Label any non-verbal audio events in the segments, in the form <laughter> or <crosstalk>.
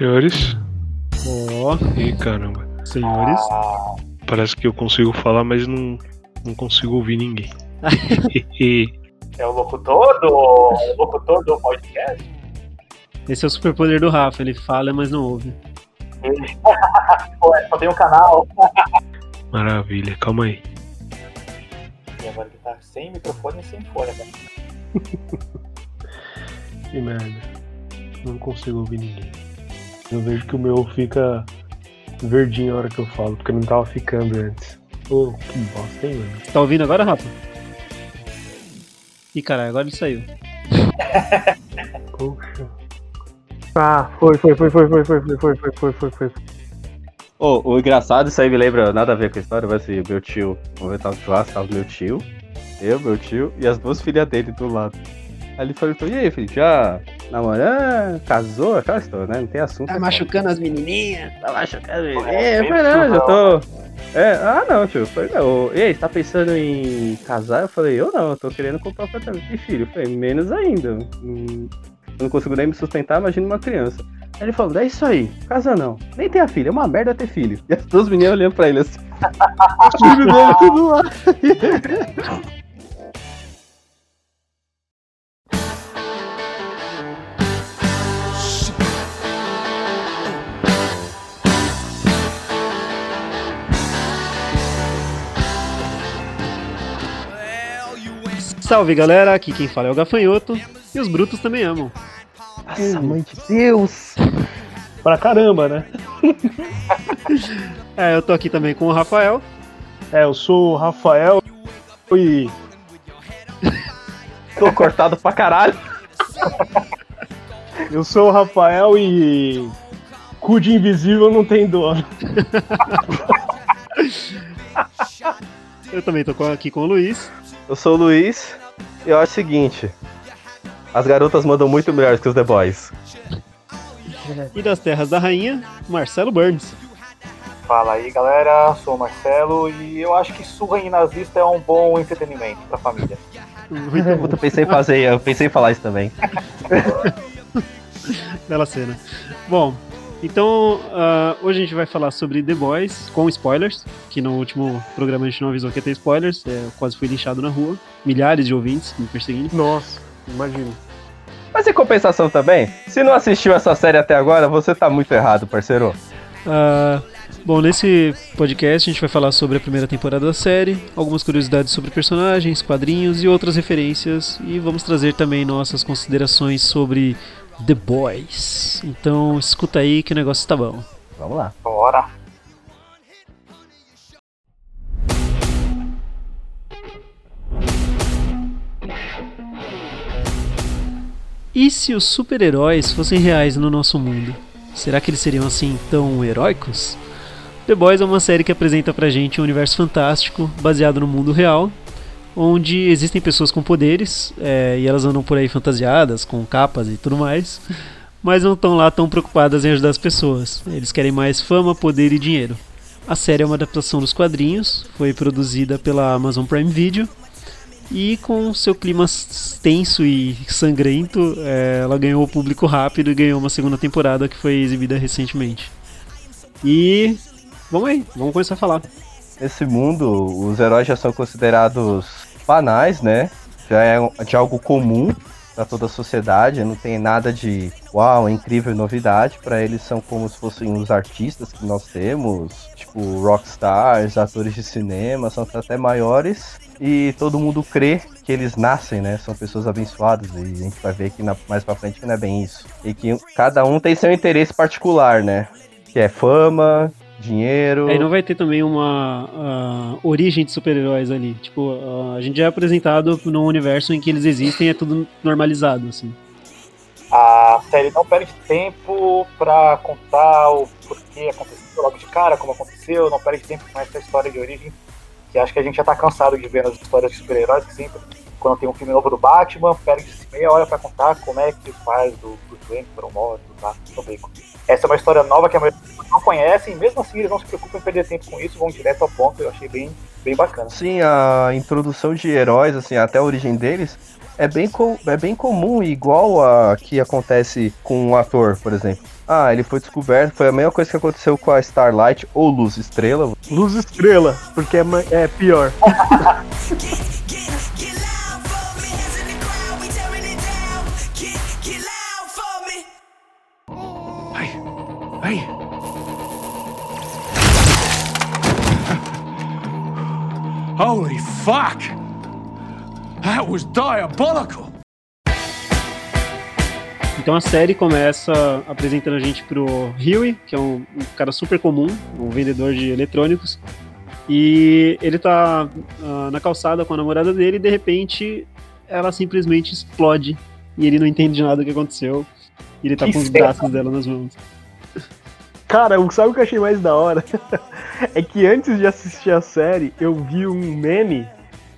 Senhores. Ó. Oh. Ih, caramba. Senhores. Parece que eu consigo falar, mas não, não consigo ouvir ninguém. <laughs> é o locutor do, o locutor do podcast? Esse é o superpoder do Rafa, ele fala, mas não ouve. <laughs> Pô, é, só tem um canal. <laughs> Maravilha, calma aí. E agora ele tá sem microfone e sem fone, né? Que merda. Não consigo ouvir ninguém. Eu vejo que o meu fica verdinho a hora que eu falo, porque não tava ficando antes. Ô, que bosta, hein, mano? Tá ouvindo agora, Rafa? Ih, caralho, agora ele saiu. Poxa. Ah, foi, foi, foi, foi, foi, foi, foi, foi, foi, foi, foi, foi. Ô, o engraçado, isso aí me lembra nada a ver com a história, mas assim, meu tio, vamos ver, tava no churrasco, tava meu tio, eu, meu tio e as duas filhas dele do lado. Aí ele perguntou, e aí, filho, já namorando, casou, aquela história, né? Não tem assunto. Tá é machucando as menininhas. Tá machucando É, ele. É, eu falei, não, já tô. É, ah não, tio. Eu falei, não. E aí, você tá pensando em casar? Eu falei, eu não, eu tô querendo comprar um apartamento. E filho, eu falei, menos ainda. Hum, Eu não consigo nem me sustentar, imagina uma criança. Aí ele falou, é isso aí, casa não. Nem tem a filha, é uma merda ter filho. <laughs> E as duas meninas olhando pra ele assim. <laughs> o filho dele tudo lá. <laughs> Salve galera, aqui quem fala é o Gafanhoto. E os brutos também amam. Nossa, mãe de Deus. Pra caramba, né? <laughs> É, eu tô aqui também com o Rafael. É, eu sou o Rafael e. <laughs> Tô cortado pra caralho. <laughs> Eu sou o Rafael e. Cu de invisível não tem dono. Eu também tô aqui com o Luiz. Eu sou o Luiz eu acho o seguinte. As garotas mandam muito melhor que os The Boys. <laughs> E das Terras da Rainha, Marcelo Burns. Fala aí, galera. Sou o Marcelo e eu acho que surra em nazista é um bom entretenimento pra família. Muito eu pensei em fazer, eu pensei em falar isso também. <laughs> Bela cena. Bom, então ah, hoje a gente vai falar sobre The Boys com spoilers, que no último programa a gente não avisou que ia ter spoilers, é, eu quase fui linchado na rua, milhares de ouvintes me perseguindo. Nossa, imagina. Mas em compensação também, se não assistiu essa série até agora, você tá muito errado, parceiro. Ah, bom, nesse podcast a gente vai falar sobre a primeira temporada da série, algumas curiosidades sobre personagens, quadrinhos e outras referências, e vamos trazer também nossas considerações sobre The Boys. Então escuta aí que o negócio tá bom. Vamos lá. Bora. E se os super-heróis fossem reais no nosso mundo? Será que eles seriam assim tão heróicos? The Boys é uma série que apresenta pra gente um universo fantástico, baseado no mundo real, onde existem pessoas com poderes, é, e elas andam por aí fantasiadas, com capas e tudo mais, <laughs> mas não estão lá tão preocupadas em ajudar as pessoas. Eles querem mais fama, poder e dinheiro. A série é uma adaptação dos quadrinhos, foi produzida pela Amazon Prime Video, e com seu clima tenso e sangrento, é, ela ganhou o público rápido e ganhou uma segunda temporada que foi exibida recentemente. E vamos aí, vamos começar a falar. Nesse mundo, os heróis já são considerados banais, né? Já é de algo comum para toda a sociedade, não tem nada de uau, incrível novidade. Para eles são como se fossem os artistas que nós temos, tipo rockstars, atores de cinema, são até maiores e todo mundo crê que eles nascem, né? São pessoas abençoadas e a gente vai ver que na- mais pra frente que não é bem isso. E que cada um tem seu interesse particular, né? Que é fama, dinheiro. Aí não vai ter também uma ah, origem de super-heróis ali. Tipo, ah, a gente já é apresentado num universo em que eles existem, é tudo normalizado, assim. A série não perde tempo pra contar o porquê aconteceu logo de cara, como aconteceu, não perde tempo com essa história de origem, que acho que a gente já tá cansado de ver nas histórias de super-heróis, que sempre, quando tem um filme novo do Batman, perde-se meia hora pra contar como é que os pais do Bruce Wayne foram mortos lá no beco. Essa é uma história nova que a maioria das pessoas não conhecem, e mesmo assim eles não se preocupam em perder tempo com isso, vão direto ao ponto, eu achei bem bem bacana. Sim, a introdução de heróis, assim, até a origem deles, é bem, co- é bem comum, igual a que acontece com um ator, por exemplo. Ah, ele foi descoberto, foi a mesma coisa que aconteceu com a Starlight ou Luz Estrela. Luz estrela, porque é, é pior. <laughs> Hey. Holy fuck! That was diabolical! Então a série começa apresentando a gente pro Huey, que é um, um cara super comum, um vendedor de eletrônicos. E ele tá ah, na calçada com a namorada dele e de repente ela simplesmente explode. E ele não entende nada do que aconteceu. E ele tá Que com os braços dela nas mãos. Cara, sabe o que eu achei mais da hora? <laughs> é que antes de assistir a série, eu vi um meme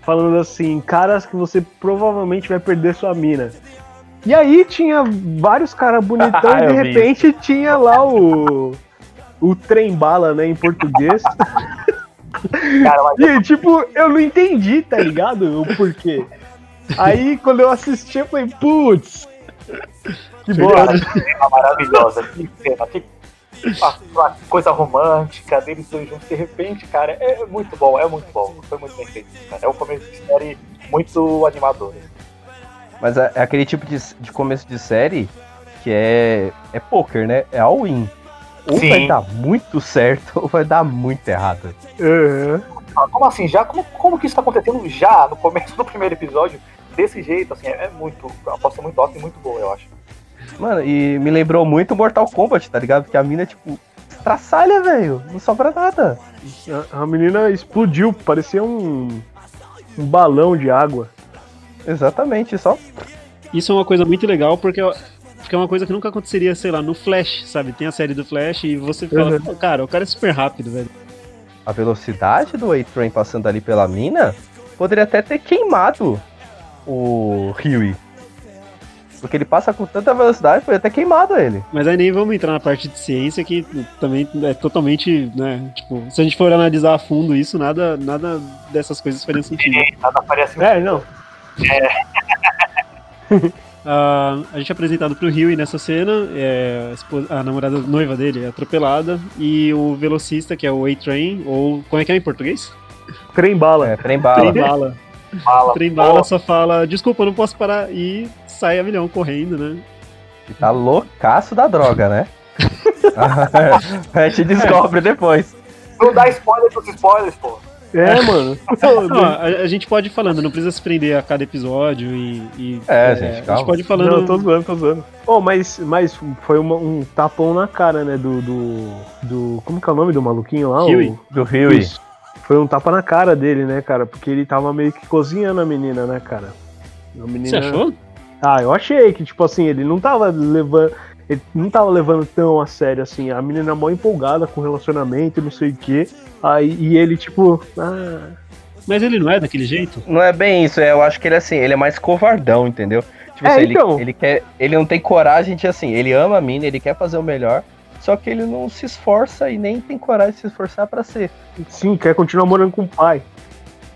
falando assim, caras que você provavelmente vai perder sua mina. E aí tinha vários caras bonitão e <laughs> de Eu vi repente tinha lá o. O trem bala, né, em português. <laughs> Cara, mas E tipo, eu não entendi, tá ligado? O porquê. Aí quando eu assisti, eu falei, putz, que bosta. cena maravilhosa. Que cena, que uma, uma coisa romântica deles dois juntos. De repente, cara, é muito bom, é muito bom. Foi muito bem feito, cara. É um começo de série muito animador. Mas é, é aquele tipo de, de começo de série que é, é poker, né? É all-in. Ou Sim. vai dar muito certo <laughs> ou vai dar muito errado. Aham. Ah, Como assim? Já? Como, como que isso tá acontecendo já no começo do primeiro episódio? Desse jeito, assim, é, é muito. A aposta é muito alta e muito boa, eu acho. Mano, e me lembrou muito Mortal Kombat, tá ligado? Porque a mina, tipo, estraçalha, velho. Não sobra nada. A, a menina explodiu, parecia um, um balão de água. Exatamente, só. Isso é uma coisa muito legal porque, porque é uma coisa que nunca aconteceria, sei lá, no Flash, sabe? Tem a série do Flash e você fala, Uhum. "Pô, cara, o cara é super rápido, velho. A velocidade do A-Train passando ali pela mina poderia até ter queimado o Huey. Porque ele passa com tanta velocidade, poderia ter queimado ele. Mas aí nem vamos entrar na parte de ciência que também é totalmente, né? Tipo, se a gente for analisar a fundo isso, nada, nada dessas coisas faria sentido. Nada parece É, não. <laughs> Ah, a gente é apresentado pro Huey nessa cena, é, a, namorada noiva dele é atropelada, e o velocista, que é o A-Train, ou como é que é em português? Trem bala. É, trem bala. Trem bala. mala. Trem bala só fala, desculpa, eu não posso parar, e sai a milhão correndo, né? E tá loucaço da droga, né? <laughs> a gente descobre depois. Não dá spoiler pros spoilers, pô. É, mano. <laughs> Não, a, a gente pode ir falando, não precisa se prender a cada episódio e. e, É, gente, A calma. gente pode ir falando. Não, tô zoando, tô zoando. Oh, mas, mas foi uma- um tapão na cara, né? Do, do. do- Como que é o nome do maluquinho lá? Huey. O- Do Huey. Isso. Foi um tapa na cara dele, né, cara? Porque ele tava meio que cozinhando a menina, né, cara? A menina... Você achou? Ah, eu achei que, tipo assim, ele não tava levando. Ele não tava levando tão a sério assim. A menina mó empolgada com o relacionamento e não sei o quê. Aí, e ele, tipo. Ah, Mas ele não é daquele jeito? Não é bem isso, é, eu acho que ele é assim, ele é mais covardão, entendeu? Tipo É, assim, ele, então. ele quer. Ele não tem coragem de assim, ele ama a mina, ele quer fazer o melhor, só que ele não se esforça e nem tem coragem de se esforçar pra ser. sim, quer continuar morando com o pai.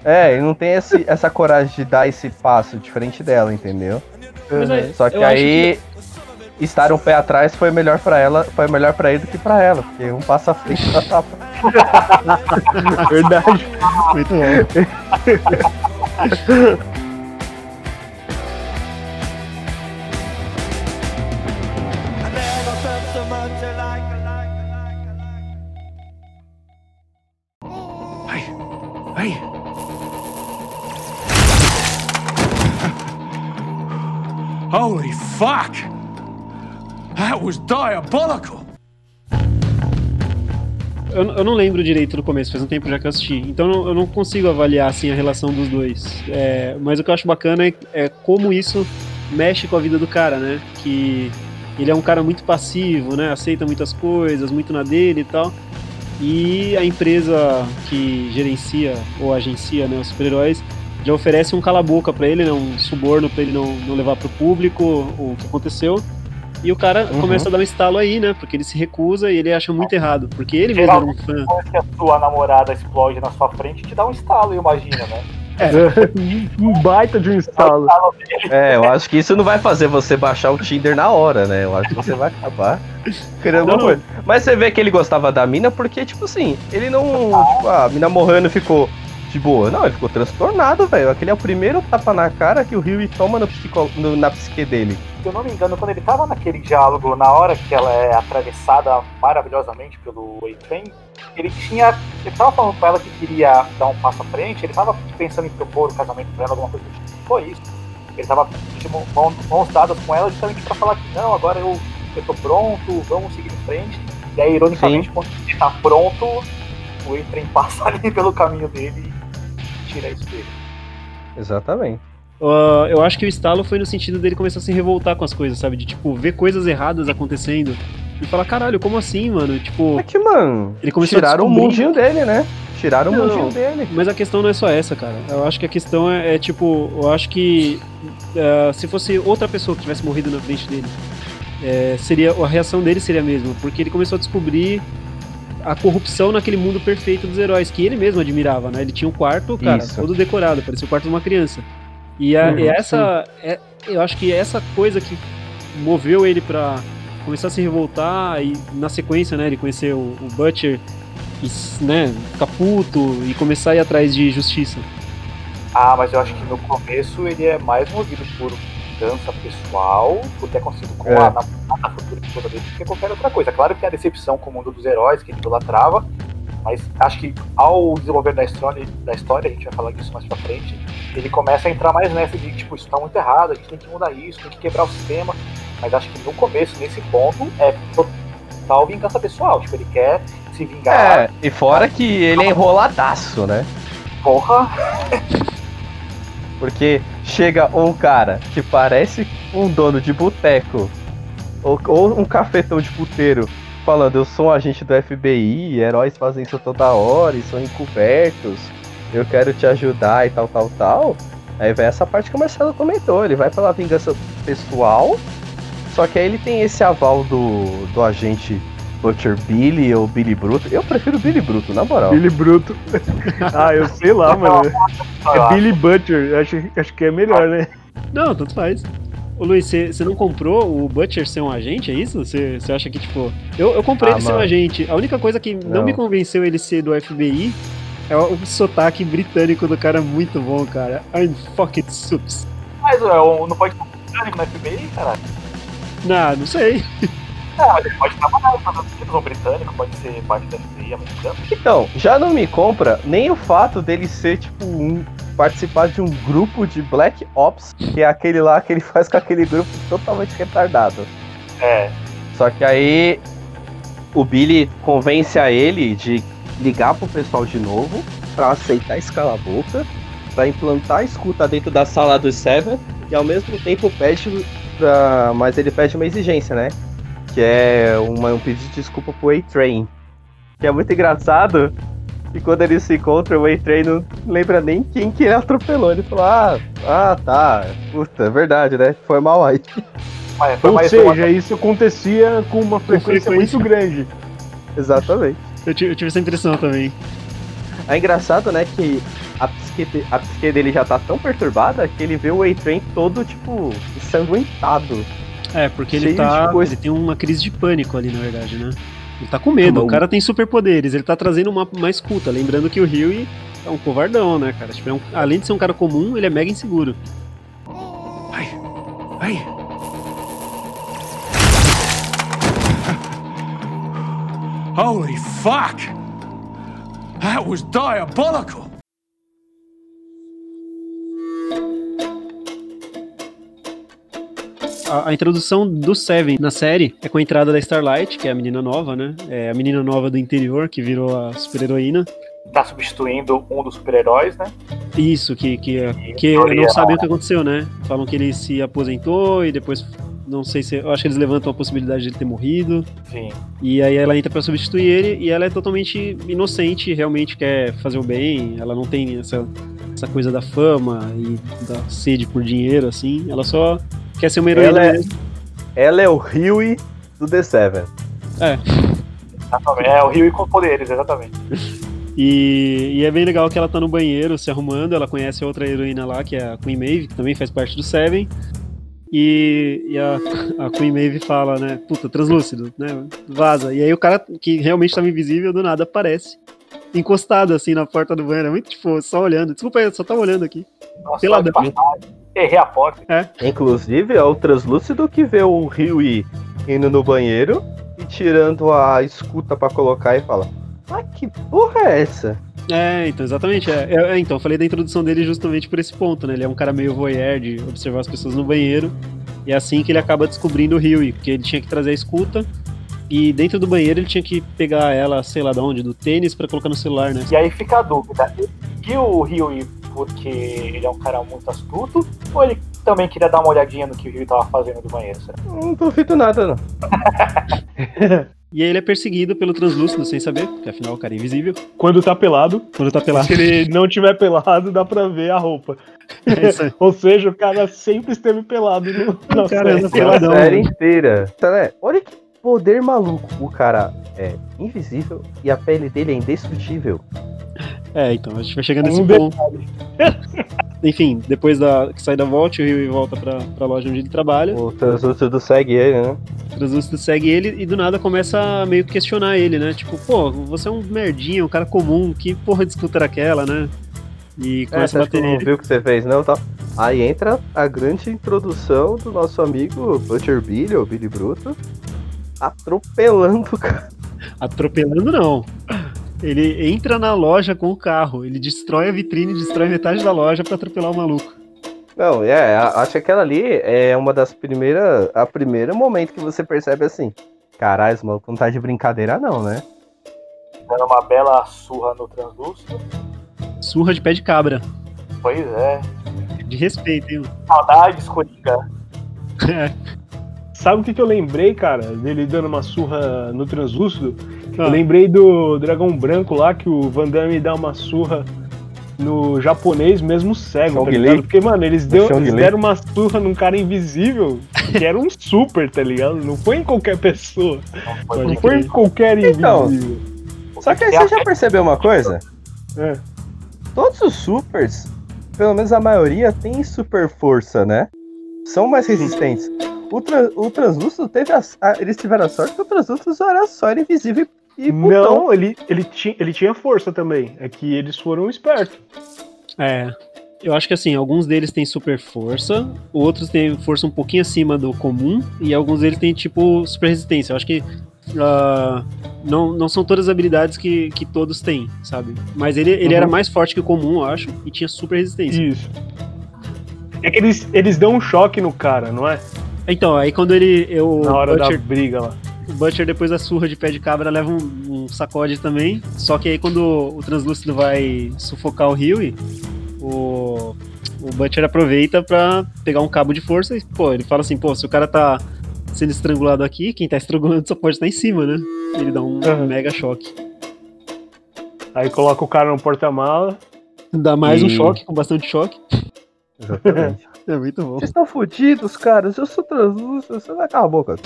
É, ele não tem esse- essa coragem de dar esse passo diferente dela, entendeu? Mas aí- Só que aí estar um pé atrás foi melhor pra ela, foi melhor para ele do que pra ela, porque um passa à frente e tapa. <laughs> Verdade. Muito bom. <laughs> Eu, eu não lembro direito do começo, faz um tempo já que eu assisti. Então eu não- consigo avaliar assim, a relação dos dois. É, mas o que eu acho bacana é, é como isso mexe com a vida do cara, né? Que ele é um cara muito passivo, né? Aceita muitas coisas, muito na dele e tal. E a empresa que gerencia ou agencia né, os super-heróis já oferece um cala-boca pra ele, né, um suborno pra ele não, não levar pro público o que aconteceu. E o cara Uhum. começa a dar um estalo aí, né? Porque ele se recusa e ele acha muito errado. Porque ele mesmo era um fã. Depois que a sua namorada explode na sua frente, te dá um estalo, imagina, né? <laughs> um baita de um estalo. É, eu acho que isso não vai fazer você baixar o Tinder na hora, né? Eu acho que você vai acabar querendo Não, alguma não. coisa. Mas você vê que ele gostava da mina porque, tipo assim, ele não. Tipo, a mina morrendo ficou de boa. Não, ele ficou transtornado, velho. Aquele é o primeiro tapa na cara que o Rio toma no psico, no- na psique dele. Se eu não me engano, quando ele tava naquele diálogo, na hora que ela é atravessada maravilhosamente pelo A-Train, ele tinha. Ele tava falando pra ela que queria dar um passo à frente, ele tava pensando em propor o casamento pra ela, alguma coisa do tipo. Foi isso. Ele tava de mão- mão- mãos dadas com ela justamente pra falar que não, agora eu, eu tô pronto, vamos seguir em frente. E aí, ironicamente, quando ele tá pronto, o A-Train passa <laughs> ali pelo caminho dele e tira isso dele. Exatamente. Ah, eu acho que o estalo foi no sentido dele começar a se revoltar com as coisas, sabe? De, tipo, ver coisas erradas acontecendo e falar, caralho, como assim, mano? Tipo, É que, mano, Ele começou a tiraram o descobrir- mundinho dele, né? Tiraram Não. o mundinho dele. Mas a questão não é só essa, cara. Eu acho que a questão é, é, tipo, eu acho que ah, se fosse outra pessoa que tivesse morrido na frente dele, é, seria a reação dele seria a mesma, porque ele começou a descobrir a corrupção naquele mundo perfeito dos heróis que ele mesmo admirava, né? Ele tinha um quarto, cara, Isso. todo decorado, parecia o quarto de uma criança. E, a- Uhum, e essa, é- eu acho que essa coisa que moveu ele pra começar a se revoltar e na sequência, né, ele conhecer o, o Butcher e, né, ficar puto e começar a ir atrás de justiça. Ah, mas eu acho que no começo ele é mais movido por dança pessoal, por ter acontecido com É. a namorada futura esposa dele, do que qualquer outra coisa. Claro que tem a decepção com o mundo dos heróis, que ele idolatrava, mas acho que ao desenvolver da história, da história, a gente vai falar disso mais pra frente, ele começa a entrar mais nessa de, tipo, isso tá muito errado, a gente tem que mudar isso, tem que quebrar o sistema, mas acho que no começo, nesse ponto, é total vingança pessoal, tipo, ele quer se vingar, É, e fora que ele é enroladaço, né? porra, <laughs> Porque chega um cara que parece um dono de boteco ou, ou um cafetão de puteiro falando: Eu sou um agente do FBI, heróis fazem isso toda hora e são encobertos, eu quero te ajudar e tal, tal, tal. Aí vem essa parte que o Marcelo comentou: ele vai pela vingança pessoal, só que aí ele tem esse aval do, do agente Butcher Billy ou Billy Bruto. Eu prefiro Billy Bruto, na moral. Billy Bruto. <laughs> ah, eu sei lá, mano. É. Billy Butcher. Acho, acho que é melhor, né? Não, tanto faz. Ô Luiz, você não comprou o Butcher ser um agente, é isso? Você você acha que, tipo. Eu, eu comprei Ah, ele ser um mano. agente. A única coisa que não, Não. me convenceu ele ser do FBI é o, sotaque britânico do cara muito bom, cara. I'm fucking soups. Mas é, o- não pode estar britânico no FBI, caralho. Não, não sei. Não, mas ele pode trabalhar britânico, pode ser parte da FBI americana. Então, já não me compra nem o fato dele ser, tipo, um. Participar de um grupo de Black Ops, que é aquele lá que ele <laughs> faz com aquele grupo totalmente retardado. É, Só que aí o Billy convence a ele de ligar pro pessoal de novo pra aceitar esse cala-boca, pra implantar a escuta dentro da sala do Seven e ao mesmo tempo pede pra. Mas ele pede uma exigência, né? Que é uma, um pedido de desculpa pro A-Train. Que é muito engraçado. E quando eles se encontram, o A-Train não lembra nem quem que ele atropelou. Ele falou, ah, ah, tá. Puta, é verdade, né? Foi mal aí. mas foi Ou mais seja, uma- isso acontecia com uma frequência, frequência. muito grande. Exatamente. Eu tive, eu tive essa impressão também. É engraçado, né, que a psique, a psique dele já tá tão perturbada que ele vê o A-Train todo, tipo, ensanguentado. É, porque ele tá. Ele tem uma crise de pânico ali, na verdade, né? Ele tá com medo. Não. O cara tem superpoderes. Ele tá trazendo uma, uma escuta. Lembrando que o Huey é um covardão, né, cara? Tipo, é um- além de ser um cara comum, ele é mega inseguro. Hey, hey. Holy fuck! That was diabolical! A, a introdução do Seven na série é com a entrada da Starlight, que é a menina nova, né? É a menina nova do interior que virou a super-heroína. tá substituindo um dos super-heróis, né? Isso, que, que, E que não sabem o que aconteceu, né? Falam que ele se aposentou e depois. Não sei se. Eu acho que eles levantam a possibilidade de ele ter morrido. Sim. E aí ela entra pra substituir ele e ela é totalmente inocente, realmente quer fazer o bem. Ela não tem essa, essa coisa da fama e da sede por dinheiro, assim. Ela só quer ser uma heroína Ela é- ela é o Huey do The Seven. É. Exatamente. É o Rio com poderes, exatamente. <laughs> E, e é bem legal que ela tá no banheiro se arrumando, ela conhece outra heroína lá, que é a Queen Maeve, que também faz parte do Seven. E, e a, a Queen Maeve fala, né, puta, translúcido, né, vaza. E aí o cara que realmente tava invisível, do nada aparece, encostado assim na porta do banheiro, é muito tipo, só olhando. Desculpa aí, eu só tava olhando aqui. Nossa, Peladão. Errei a porta. Inclusive, é o translúcido que vê o Huey indo no banheiro e tirando a escuta pra colocar e fala: Ah, que porra é essa? É, então, exatamente. É, É, é, então, eu falei da introdução dele justamente por esse ponto, né? Ele é um cara meio voyeur de observar as pessoas no banheiro. E é assim que ele acaba descobrindo o Huey, porque ele tinha que trazer a escuta. E dentro do banheiro ele tinha que pegar ela, sei lá de onde, do tênis, pra colocar no celular, né? E aí fica a dúvida. Seguiu o Rio porque ele é um cara muito astuto, ou ele também queria dar uma olhadinha no que o Rio tava fazendo do banheiro, será? Não duvido nada, não. <laughs> E aí ele é perseguido pelo translúcido sem saber, porque afinal o cara é invisível. Quando tá pelado, Quando tá pelado. se ele não tiver pelado, dá pra ver a roupa. É isso aí. <laughs> Ou seja, o cara sempre esteve pelado no, na cara série. anda A peladão. série inteira. Né? Olha que poder maluco. O cara é invisível e a pele dele é indestrutível. É, então, a gente vai chegando nesse Um ponto. <laughs> Enfim, depois da, que sai da volta, o Rio volta pra, pra loja onde ele trabalha. O translúcido segue ele, né? O translúcido segue ele e do nada começa a meio que questionar ele, né? Tipo, pô, você é um merdinha, um cara comum, que porra de escuta era aquela, né? E É, começa você a bater não nele. viu o que você fez, não? Tá. Aí entra a grande introdução do nosso amigo Butcher Billy, ou Billy Bruto, atropelando o cara. Atropelando, não. Ele entra na loja com o carro, ele destrói a vitrine, destrói metade da loja pra atropelar o maluco. Não, é, a- acho que aquela ali é uma das primeiras. A primeiro momento que você percebe assim. Caralho, esse maluco não tá de brincadeira, não, né? Dando uma bela surra no translúcido. Surra de pé de cabra. Pois é. De respeito, hein? Saudades, Coringa. É. <laughs> Sabe o que, que eu lembrei, cara, dele dando uma surra no translúcido? Ah. Eu lembrei do Dragão Branco lá, que o Van Damme dá uma surra no japonês, mesmo cego, tá Li? ligado? Porque, mano, eles, No deu, eles deram uma surra num cara invisível, que era um super, tá ligado? Não foi em qualquer pessoa. Foi Pode Não foi em qualquer Então. invisível. Só que aí você já percebeu uma coisa? É. Todos os supers, pelo menos a maioria, tem super força, né? São mais resistentes. O, tra o translúcido teve a, a- Eles tiveram a sorte que o translúcido era só era invisível e botão. Não, ele, ele, tinha, ele tinha força também. É que eles foram espertos. É. Eu acho que assim, alguns deles têm super força, outros têm força um pouquinho acima do comum, e alguns deles têm tipo super resistência. Eu acho que ah, não, não são todas as habilidades que, que todos têm, sabe? Mas ele, ele Uhum. era mais forte que o comum, eu acho, e tinha super resistência. Isso. É que eles, eles dão um choque no cara, não é? Então, aí quando ele. Eu, Na hora o Butcher, da briga lá. o Butcher, depois da surra de pé de cabra, leva um, um sacode também. Só que aí quando o translúcido vai sufocar o Huey, o, o Butcher aproveita pra pegar um cabo de força e, pô, ele fala assim, pô, se o cara tá sendo estrangulado aqui, quem tá estrangulando <laughs> só pode estar em cima, né? Ele dá um Uhum. mega choque. Aí coloca o cara no porta-mala. Dá mais um E- choque, com bastante choque. Exatamente. <laughs> É muito bom. Vocês estão fodidos, caras. Eu sou translúcido. Você vai calar a boca.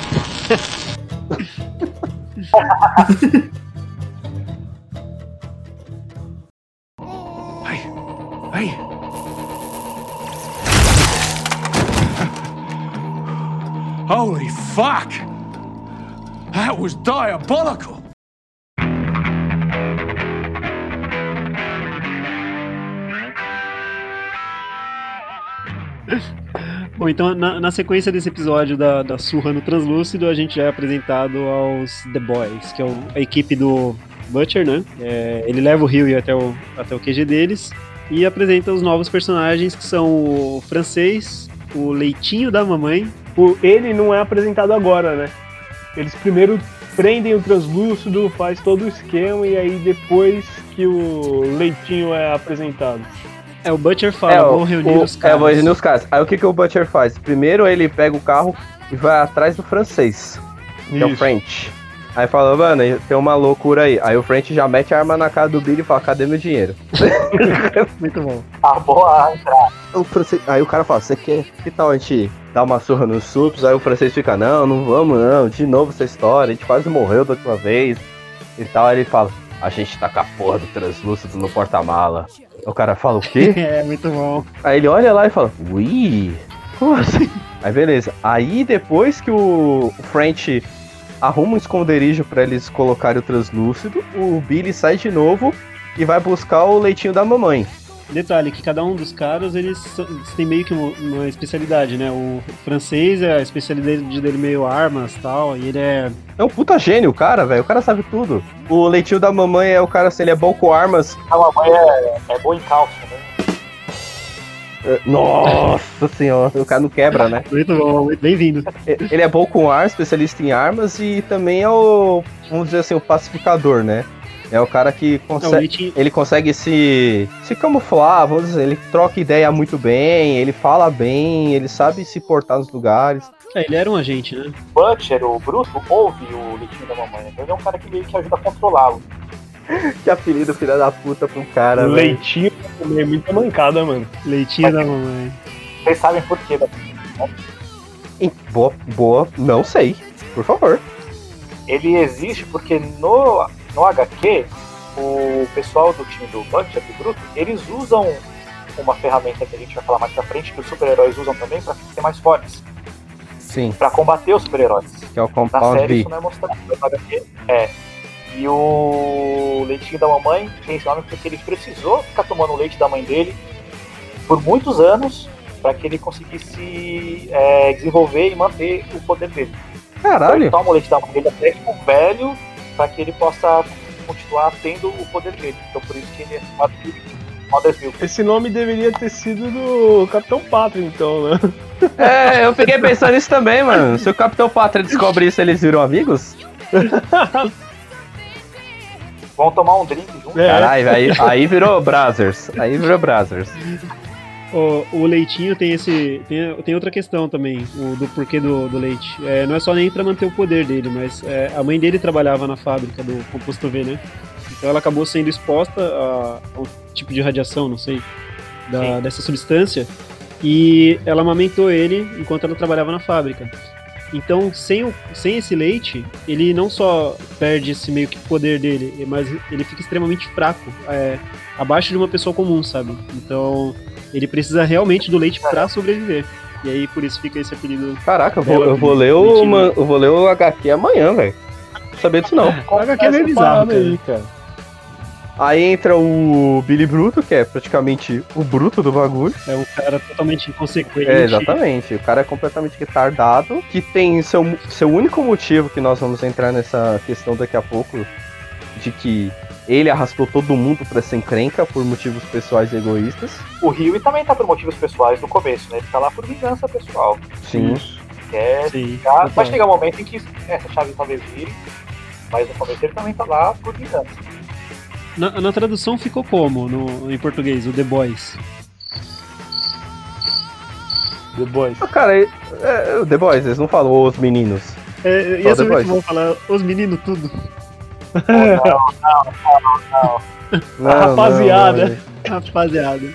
Hey, hey. Holy fuck! That was diabolical! <laughs> Bom, então na, na sequência desse episódio da, da surra no translúcido, a gente já é apresentado aos The Boys, que é o- a equipe do Butcher, né? É, ele leva o Rio até o, até o QG deles e apresenta os novos personagens que são o francês, o leitinho da mamãe. O, ele não é apresentado agora, né? Eles primeiro prendem o translúcido, faz todo o esquema e aí depois que o leitinho é apresentado. É, o Butcher fala, o- vou reunir o- os É, caras. vou reunir os caras. Aí o que, que o Butcher faz? Primeiro ele pega o carro e vai atrás do francês, que é o Isso. French. Aí fala, mano, tem uma loucura aí. Aí o French já mete a arma na cara do Billy e fala, cadê meu dinheiro? <laughs> <laughs> Muito bom. A boa. O francês- Aí o cara fala, você quer? Que tal a gente dá uma surra nos supos, aí o francês fica, não, não vamos não, de novo essa história, a gente quase morreu da última vez e tal. Aí ele fala, a gente tá com a porra do translúcido no porta-mala. O cara fala, o quê? <laughs> É, muito bom. Aí ele olha lá e fala, ui, como assim? Aí beleza. Aí depois que o French arruma um esconderijo pra eles colocarem o translúcido, o Billy sai de novo e vai buscar o leitinho da mamãe. Detalhe que cada um dos caras, eles, têm meio que uma, uma especialidade, né? O francês, é a especialidade dele meio armas e tal, e ele é... É um puta gênio, o cara, velho. O cara sabe tudo. O leitinho da mamãe é o cara, assim, ele é bom com armas. A mamãe é, é boa em cálcio, né? É, Nossa senhora, o cara não quebra, né? Muito bom, bem-vindo. Ele é bom com armas, especialista em armas e também é o, vamos dizer assim, o pacificador, né? É o cara que consegue. Ele consegue se, se camuflar, vamos dizer, ele troca ideia muito bem, ele fala bem, ele sabe se portar nos lugares. é, ele era um agente, né? Butcher, o Bruto, ouve o leitinho da mamãe. Então ele é um cara que meio que ajuda a controlá-lo. <laughs> Que apelido filha da puta pro cara, velho. Leitinho é muita mancada, mano. Leitinho da mamãe. Vocês sabem por quê, né? Em- Boa, boa, não sei. Por favor. Ele existe porque no, no HQ, o pessoal do time do Butcher, do Bruto, eles usam uma ferramenta que a gente vai falar mais pra frente, que os super-heróis usam também pra ser mais fortes, Sim, pra combater os super-heróis. que é o Na Compound série B. isso não é mostrado, no HQ é. E o leitinho da mamãe tem esse nome porque ele precisou ficar tomando o leite da mãe dele por muitos anos para que ele conseguisse é, desenvolver e manter o poder dele. Então ele Caralho. toma o leite da mãe dele até tipo velho para que ele possa continuar tendo o poder dele. Então por isso que ele é chamado de. Esse nome deveria ter sido do Capitão Pátria, então, né? <laughs> É, eu fiquei pensando nisso também, mano. Se o Capitão Pátria descobre isso, eles viram amigos? Vão tomar um drink junto. É. Caralho, aí, aí virou Brazzers. Aí virou Brazzers. O, o leitinho tem esse. Tem, tem outra questão também, o, do porquê do, do leite. É, não é só nem pra manter o poder dele, mas é, a mãe dele trabalhava na fábrica do composto V, né? Então ela acabou sendo exposta a, a um tipo de radiação, não sei, da- dessa substância. E ela amamentou ele enquanto ela trabalhava na fábrica. Então, sem, o, sem esse leite, ele não só perde esse meio que poder dele, mas ele fica extremamente fraco, é, abaixo de uma pessoa comum, sabe? Então, ele precisa realmente do leite pra sobreviver. E aí, por isso fica esse apelido. Caraca, eu vou, eu vou ler o, man- eu vou ler o HQ amanhã, velho. Não sabia disso não. <laughs> Paga que é meio Essa bizarro, cara. aí, cara. Aí entra o Billy Bruto, que é praticamente o bruto do bagulho. É um cara totalmente inconsequente. É, exatamente. O cara é completamente retardado, que tem seu, seu único motivo, que nós vamos entrar nessa questão daqui a pouco, de que ele arrastou todo mundo pra essa encrenca por motivos pessoais e egoístas. O Rio também tá por motivos pessoais no começo, né? Ele tá lá por vingança pessoal. Sim. Quer Sim. ficar- vai chegar um momento em que essa chave talvez vire, mas no começo ele também tá lá por vingança. Na, na tradução ficou como no, em português, o The Boys? The Boys. Ah, cara, é, é, The Boys, eles não falam os meninos. É, ia ser muito bom falar os meninos tudo. Não, rapaziada. Não, Rapaziada.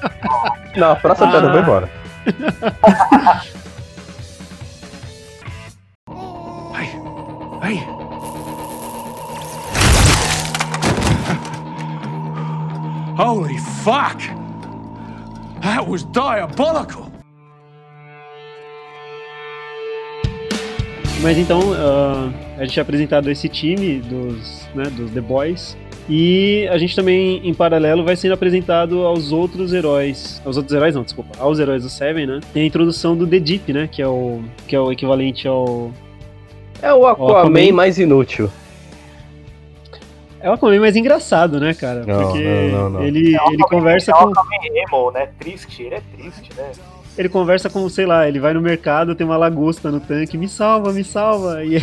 não, não a próxima piada eu vou Ah. embora. Hey, hey. Holy fuck! That was diabolical! Mas então, ah, a gente é apresentado esse time dos, né, dos The Boys. E a gente também, em paralelo, vai sendo apresentado aos outros heróis. Aos outros heróis, não, desculpa. Aos heróis do Seven, né? Tem a introdução do The Deep, né? Que é o, que é o equivalente ao. É o Aquaman, Aquaman. mais inútil. É o Aquaman mais engraçado, né, cara? Não, Porque não, não, não. Ele, É o ele Aquaman- conversa é o com. Aquaman emo, né? Triste, ele é triste, né? Ele conversa com, sei lá, ele vai no mercado, tem uma lagosta no tanque, me salva, me salva. E aí,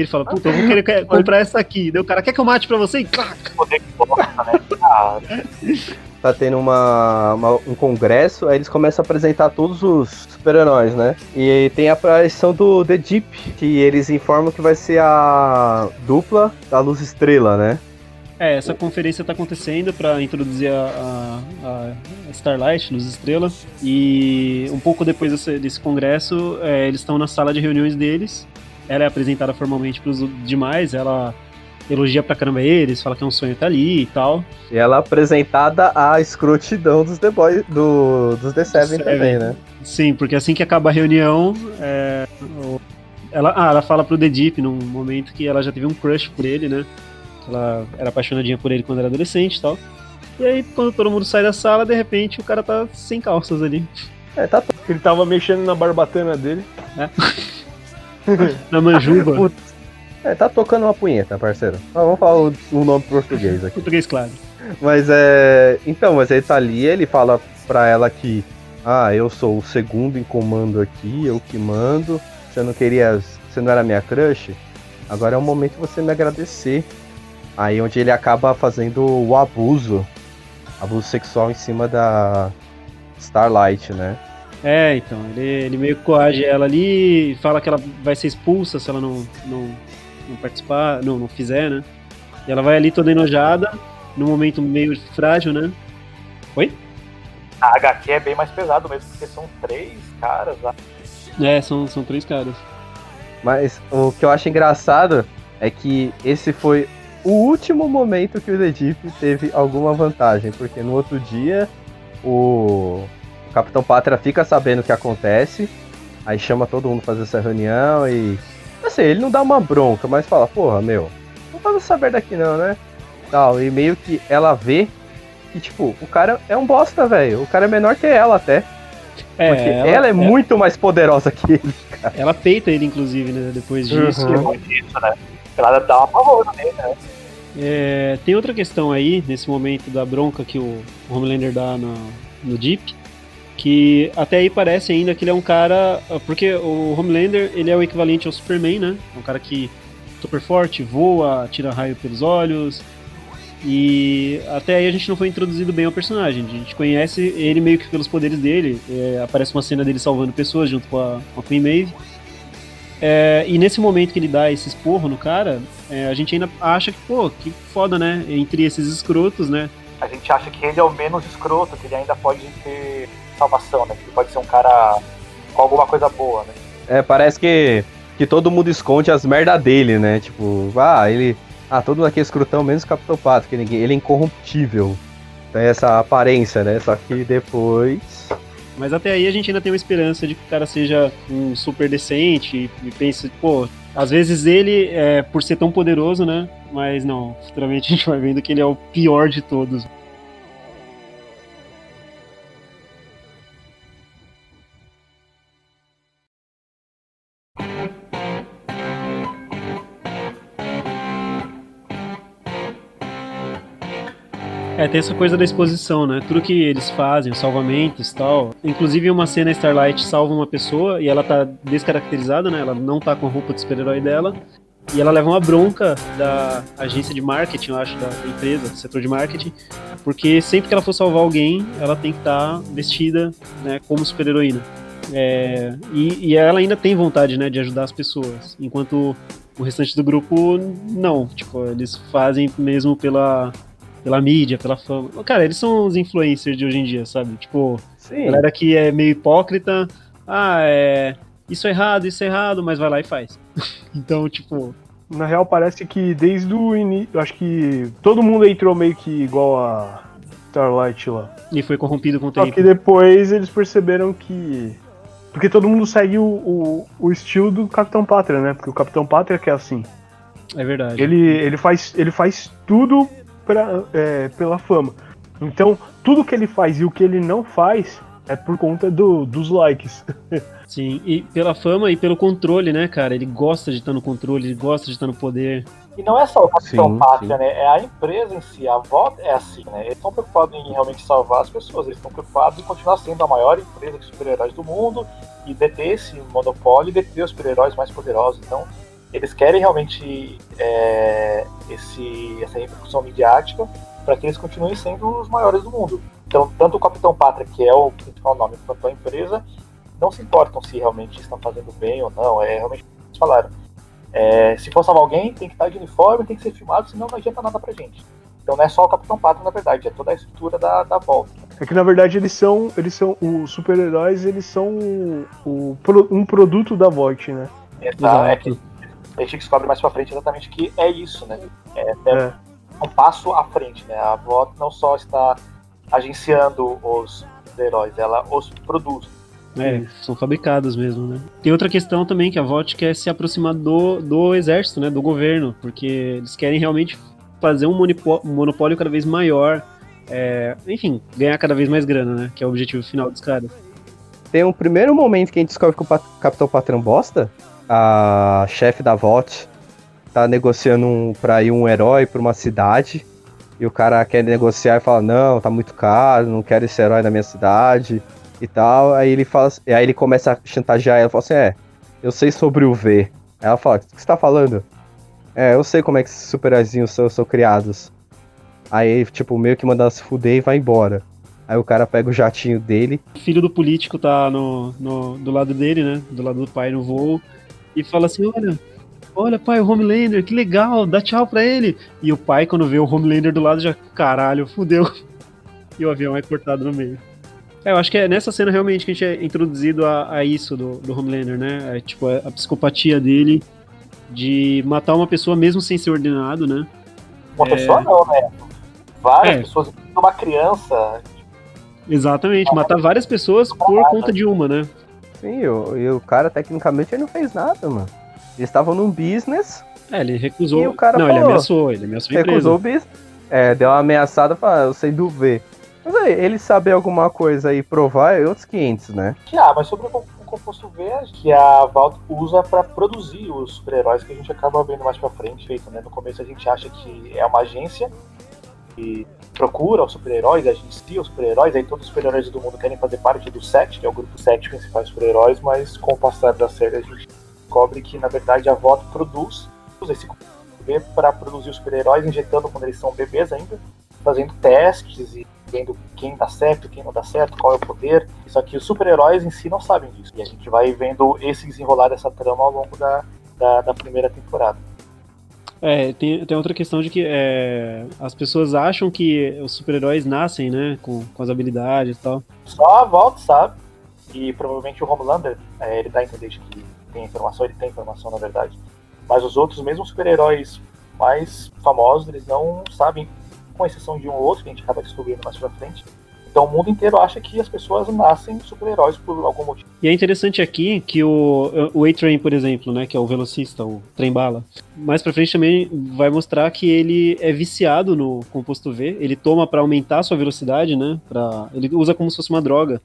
ele fala, puta, eu vou querer que- comprar essa aqui. Daí o cara, quer que eu mate pra você? E clac! <laughs> Tá tendo uma, uma- um congresso, aí eles começam a apresentar todos os super-heróis, né? E tem a aparição do The Deep, que eles informam que vai ser a dupla da Luz Estrela, né? É, essa conferência tá acontecendo para introduzir a, a- a Starlight, Luz Estrela, e um pouco depois desse, desse congresso, é, eles estão na sala de reuniões deles. Ela é apresentada formalmente pros demais, ela elogia pra caramba eles, fala que é um sonho estar ali e tal. E ela é apresentada à escrotidão dos The Boys, do, dos The Seven Seven. também, né? Sim, porque assim que acaba a reunião, é, ela, ah, ela fala pro The Deep num momento que ela já teve um crush por ele, né? Ela era apaixonadinha por ele quando era adolescente e tal. E aí, quando todo mundo sai da sala, de repente o cara tá sem calças ali. É, tá Ele tava mexendo na barbatana dele. <laughs> <laughs> Na manjuba. É, tá tocando uma punheta, parceiro. Mas vamos falar o, o nome português aqui. Português claro. Mas é. Então, mas ele tá ali, ele fala pra ela que. Ah, eu sou o segundo em comando aqui, eu que mando. Você não queria. Você não era minha crush? Agora é o momento de você me agradecer. Aí onde ele acaba fazendo o abuso. Abuso sexual em cima da Starlight, né? É, então, ele, ele meio que coage ela ali, fala que ela vai ser expulsa se ela não, não, não participar, não, não fizer, né? E ela vai ali toda enojada, num momento meio frágil, né? A HQ é bem mais pesado mesmo, porque são três caras lá. É, são, são três caras. Mas o que eu acho engraçado é que esse foi o último momento que o The Deep teve alguma vantagem, porque no outro dia o, o Capitão Pátria fica sabendo o que acontece, aí chama todo mundo pra fazer essa reunião e. Assim, ele não dá uma bronca, mas fala, porra, meu, não faz essa merda aqui não, né? Tal, e meio que ela vê que, tipo, o cara é um bosta, velho. O cara é menor que ela até. É, Porque ela, é, muito mais poderosa que ele. Ela peita ele, inclusive, né? Depois disso. Uhum. Depois disso, né? Ela dá uma pavor nele, né? É, tem outra questão aí, nesse momento da bronca que o Homelander dá no, no Deep, que até aí parece ainda que ele é um cara. Porque o Homelander ele é o equivalente ao Superman, né? É um cara que super forte, voa, tira raio pelos olhos. E até aí a gente não foi introduzido bem ao personagem. A gente conhece ele meio que pelos poderes dele. É, aparece uma cena dele salvando pessoas junto com a, com a Queen Maeve. É, e nesse momento que ele dá esse esporro no cara, é, a gente ainda acha que, pô, que foda, né? Entre esses escrotos, né? A gente acha que ele é o menos escroto, que ele ainda pode ter salvação, né? Que ele pode ser um cara com alguma coisa boa, né? É, parece que, que todo mundo esconde as merda dele, né? Tipo, ah, ele. Ah, todo mundo aqui é escrutão, menos o Capitão Pato, que ninguém. Ele é incorruptível. Tem essa aparência, né? Só que depois. Mas até aí a gente ainda tem uma esperança de que o cara seja um super decente e, e pense, pô, às vezes ele, é, por ser tão poderoso, né? Mas não, futuramente a gente vai vendo que ele é o pior de todos. Tem essa coisa da exposição, né? Tudo que eles fazem, os salvamentos tal. Inclusive, uma cena Starlight salva uma pessoa e ela tá descaracterizada, né? Ela não tá com a roupa de super-herói dela. E ela leva uma bronca da agência de marketing, eu acho, da, empresa, do setor de marketing, porque sempre que ela for salvar alguém, ela tem que estar vestida né, como super-heroína. É, e, e ela ainda tem vontade né, de ajudar as pessoas, enquanto o restante do grupo não. Tipo, eles fazem mesmo pela, pela mídia, pela fama. Cara, eles são os influencers de hoje em dia, sabe? Tipo, Sim. galera que é meio hipócrita. Ah, é. Isso é errado, isso é errado, mas vai lá e faz. <laughs> então, tipo. Na real, parece que desde o início. Acho que todo mundo entrou meio que igual a Starlight lá. E foi corrompido com o Só tempo. que depois eles perceberam que. Porque todo mundo segue o, o, o estilo do Capitão Pátria, né? Porque o Capitão Pátria que é assim. É verdade. Ele, ele, faz, ele faz tudo pra, é, pela fama. Então, tudo que ele faz e o que ele não faz é por conta do, dos likes. <laughs> Sim, e pela fama e pelo controle, né, cara? Ele gosta de estar no controle, ele gosta de estar no poder. E não é só o Pátria, sim. né? É a empresa em si. A volta é assim, né? Eles estão preocupados em realmente salvar as pessoas. Eles estão preocupados em continuar sendo a maior empresa de super-heróis do mundo e deter esse monopólio e deter os super-heróis mais poderosos. Então, eles querem realmente é, esse, essa repercussão midiática para que eles continuem sendo os maiores do mundo. Então, tanto o Capitão Pátria, que é o principal nome, quanto a empresa, não se importam se realmente estão fazendo bem ou não. É realmente o que eles falaram. É, se for salvar alguém, tem que estar de uniforme, tem que ser filmado, senão não adianta nada pra gente. Então não é só o Capitão Pátria, na verdade, é toda a estrutura da, da volta. É que na verdade eles são. Eles são. Os super-heróis, eles são o, pro- um produto da Voight, né? Essa, é Exato. que a gente descobre mais pra frente exatamente que é isso, né? É, é É. um passo à frente, né? A VOT não só está agenciando os heróis, ela os produz. É, são fabricados mesmo, né? Tem outra questão também que a VOT quer se aproximar do, do exército, né? Do governo, porque eles querem realmente fazer um um monopólio cada vez maior. é, enfim, ganhar cada vez mais grana, né? Que é o objetivo final dos caras. Tem um primeiro momento que a gente descobre que o Pat- Capitão Patrão bosta, a chefe da VOT tá negociando um, pra ir um herói pra uma cidade, e o cara quer negociar e fala, não, tá muito caro, não quero esse herói na minha cidade e tal. Aí ele fala, e aí ele começa a chantagear ela, fala assim, é, eu sei sobre o V. Ela fala, o que você tá falando? É, eu sei como é que esses super-heróizinhos são, são criados. Aí, tipo, meio que manda ela se fuder e vai embora. Aí o cara pega o jatinho dele filho do político tá no, no- do lado dele, né? Do lado do pai no voo. E fala assim: olha, olha, pai, o Homelander, que legal, dá tchau pra ele. E o pai, quando vê o Homelander do lado, já, caralho, fudeu. <laughs> E o avião é cortado no meio. É, eu acho que é nessa cena realmente que a gente é introduzido a, a isso do, do Homelander, né? É, tipo, a, a psicopatia dele de matar uma pessoa mesmo sem ser ordenado, né? Uma É. pessoa não, né? Várias É. pessoas, uma criança. Exatamente, matar várias pessoas por conta de uma, né? Sim, e o, e o cara tecnicamente ele não fez nada, mano. Eles estavam num business, É, ele recusou. E o cara Não, ele falou, ameaçou, ele ameaçou a recusou o business, é, deu uma ameaçada, falou, ah, eu sei do V. Mas aí, ele saber alguma coisa e provar é outros 500, né? Ah, mas sobre o, composto V, que a Valt usa pra produzir os super-heróis que a gente acaba vendo mais pra frente, feito, né? No começo a gente acha que é uma agência que procura os super-heróis, agencia os super-heróis, aí todos os super-heróis do mundo querem fazer parte do SET, que é o grupo sete principais super-heróis, mas com o passar da série a gente descobre que, na verdade, a VOT produz esse V para produzir os super-heróis, injetando quando eles são bebês ainda, fazendo testes e vendo quem dá certo, quem não dá certo, qual é o poder. Só que os super-heróis em si não sabem disso. E a gente vai vendo esse desenrolar dessa trama ao longo da, da, da primeira temporada. É, tem, tem outra questão de que é, as pessoas acham que os super-heróis nascem, né, com, com as habilidades e tal. Só a Vault sabe, e provavelmente o Homelander, é, ele dá a entender de que tem informação, ele tem informação na verdade. Mas os outros, mesmo super-heróis mais famosos, eles não sabem, com exceção de um ou outro que a gente acaba descobrindo mais pra frente. Então o mundo inteiro acha que as pessoas nascem super-heróis por algum motivo. E é interessante aqui que o, o A-Train, por exemplo, né, que é o velocista, o trem-bala, mais pra frente também vai mostrar que ele é viciado no composto V, ele toma pra aumentar a sua velocidade, né, pra, ele usa como se fosse uma droga.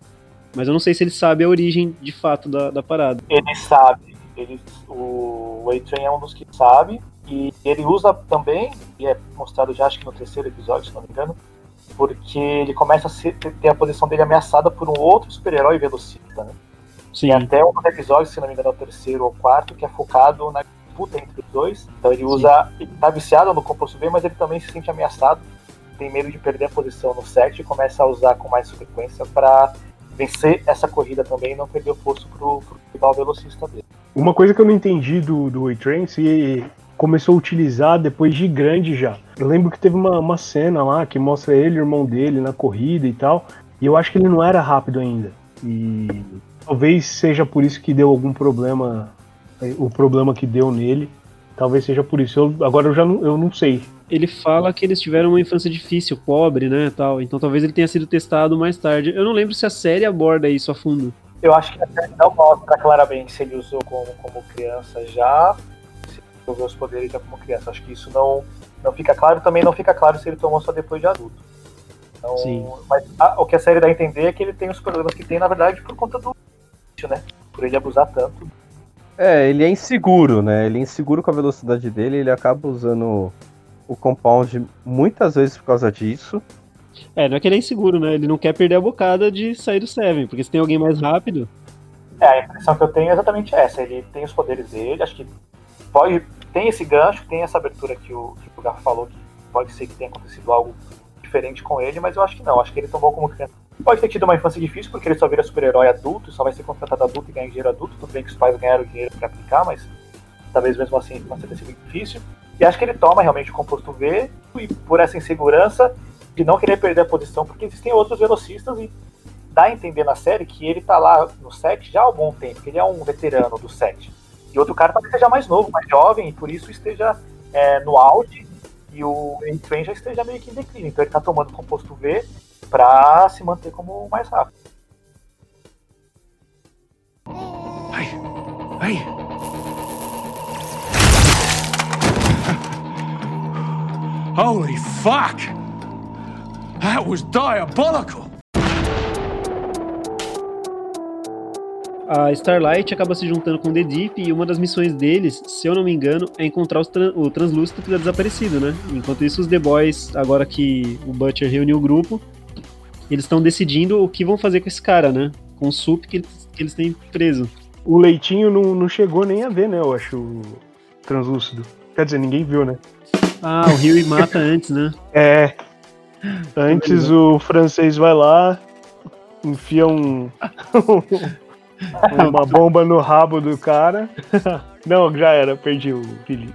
Mas eu não sei se ele sabe a origem de fato da, da parada. ele sabe, ele, o A-Train é um dos que sabe, e ele usa também, e é mostrado já acho que no terceiro episódio, se não me engano, porque ele começa a ser- ter a posição dele ameaçada por um outro super-herói velocista, né? Sim, Tem até um dos episódios, se não me engano, é o terceiro ou quarto, que é focado na disputa entre os dois. Então ele usa. Ele tá viciado no composto V, mas ele também se sente ameaçado. Tem medo de perder a posição no set e começa a usar com mais frequência para vencer essa corrida também e não perder o posto pro, pro rival velocista dele. Uma coisa que eu não entendi do, do A-Train, se começou a utilizar depois de grande já. Eu lembro que teve uma, uma cena lá que mostra ele e o irmão dele na corrida e tal, e eu acho que ele não era rápido ainda. E talvez seja por isso que deu algum problema, eh, o problema que deu nele. Talvez seja por isso. Eu- agora eu já não, eu não sei. ele fala que eles tiveram uma infância difícil, pobre, né, tal. Então talvez ele tenha sido testado mais tarde. Eu não lembro se a série aborda isso a fundo. Eu acho que a série não mostra claramente se ele usou como, como criança já, os poderes já como criança. Acho que isso não, não fica claro. Também não fica claro se ele tomou só depois de adulto. Então, Sim. Mas a- o que a série dá a entender é que ele tem os problemas que tem, na verdade, por conta do vício, né? Por ele abusar tanto. É, ele é inseguro, né? Ele é inseguro com a velocidade dele, ele acaba usando o compound muitas vezes por causa disso. É, não é que ele é inseguro, né? Ele não quer perder a bocada de sair do Seven, porque se tem alguém mais rápido. É, a impressão que eu tenho é exatamente essa. Ele tem os poderes dele, acho que pode. Tem esse gancho, tem essa abertura que o, que o Garro falou, que pode ser que tenha acontecido algo diferente com ele, mas eu acho que não. Acho que ele tomou como criança. Pode ter tido uma infância difícil, porque ele só vira super-herói adulto, só vai ser contratado adulto e ganha dinheiro adulto. Tudo bem que os pais ganharam dinheiro pra aplicar, mas talvez mesmo assim possa ter sido difícil. E acho que ele toma realmente o composto V e por essa insegurança de não querer perder a posição, porque existem outros velocistas e dá a entender na série que ele tá lá no set já há um bom tempo, que ele é um veterano do set. E outro cara talvez seja mais novo, mais jovem, e por isso esteja é, no auge e o Train já esteja meio que em declínio. Então ele tá tomando composto V pra se manter como mais rápido. Hey, hey. Holy fuck! That was diabolical! A Starlight acaba se juntando com o The Deep e uma das missões deles, se eu não me engano, é encontrar tran- o translúcido que tá desaparecido, né? Enquanto isso, os The Boys, agora que o Butcher reuniu o grupo, eles estão decidindo o que vão fazer com esse cara, né? Com o Sup que eles, que eles têm preso. O Leitinho não, não chegou nem a ver, né? Eu acho, o translúcido. Quer dizer, ninguém viu, né? Ah, o Rio mata antes, né? <laughs> É. Antes o francês vai lá, enfia um. <laughs> <laughs> uma bomba no rabo do cara. <laughs> Não, já era, perdi o filhinho.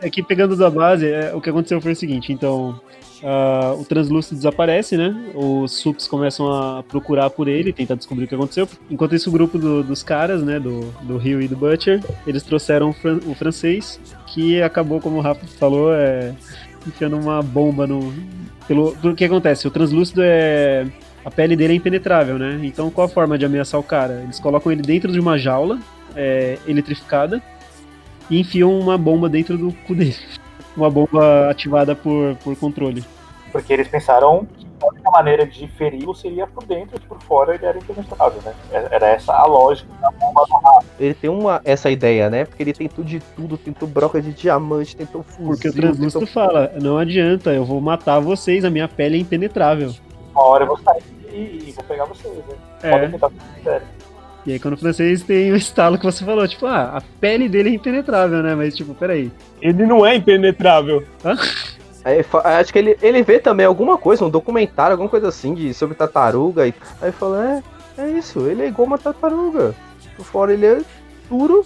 É que pegando da base, é, o que aconteceu foi o seguinte, então. ah, o translúcido desaparece, né? Os sups começam a procurar por ele, tentar descobrir o que aconteceu. Enquanto isso, o grupo do- dos caras, né? Do, do Rio e do Butcher, eles trouxeram o, fran- o francês, que acabou, como o Rafa falou, é, enfiando uma bomba no. Pelo, pelo que acontece? O translúcido é. A pele dele é impenetrável, né? Então qual a forma de ameaçar o cara? Eles colocam ele dentro de uma jaula é, eletrificada e enfiam uma bomba dentro do cu dele. <laughs> Uma bomba ativada por, por controle. Porque eles pensaram que a única maneira de feri-lo seria por dentro e por fora ele era impenetrável, né? Era essa a lógica da bomba do rato. Ele tem uma, essa ideia, né? Porque ele tentou de tudo, tentou broca de diamante, tentou fuzil, Porque o translúcido tentou... fala, não adianta, eu vou matar vocês, a minha pele é impenetrável. Uma hora eu vou sair e, e vou pegar vocês, né? Podem É. tentar sério. E aí quando o francês tem o estalo que você falou, tipo, ah, a pele dele é impenetrável, né? Mas tipo, peraí. Ele não é impenetrável. Aí, fa- acho que ele, ele vê também alguma coisa, um documentário, alguma coisa assim, de, sobre tartaruga. E, aí fala, é, é isso, ele é igual uma tartaruga. Por fora ele é duro,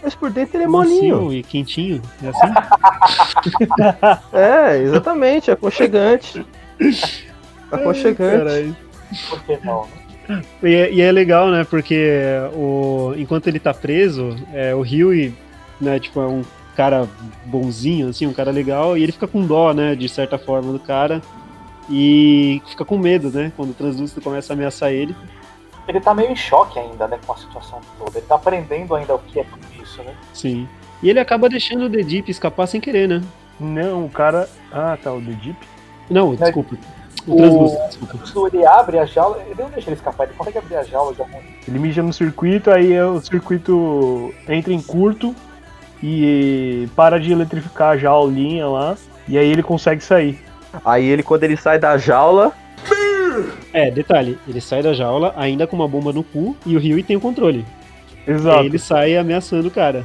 mas por dentro ele é molinho. E quentinho. É assim? <laughs> É, exatamente, aconchegante. <laughs> Aconchegante. Caralho. Por que não? né? E é, e é legal, né? Porque o, enquanto ele tá preso, é, o Huey, né, tipo, é um cara bonzinho, assim, um cara legal, e ele fica com dó, né, de certa forma, do cara. E fica com medo, né? Quando o translúcido começa a ameaçar ele. Ele tá meio em choque ainda, né, com a situação toda. Ele tá aprendendo ainda o que é tudo isso, né? Sim. E ele acaba deixando o The Deep escapar sem querer, né? Não, o cara. Ah, tá, o The Deep. Não, desculpa. O O- ele abre a jaula, ele não deixa ele escapar, ele consegue abrir a jaula de algum Ele mija no circuito, aí o circuito entra em curto e para de eletrificar a jaulinha lá. E aí ele consegue sair. Aí ele, quando ele sai da jaula, É, detalhe, ele sai da jaula ainda com uma bomba no cu e o Huey tem o controle. E Exato. aí ele sai ameaçando o cara.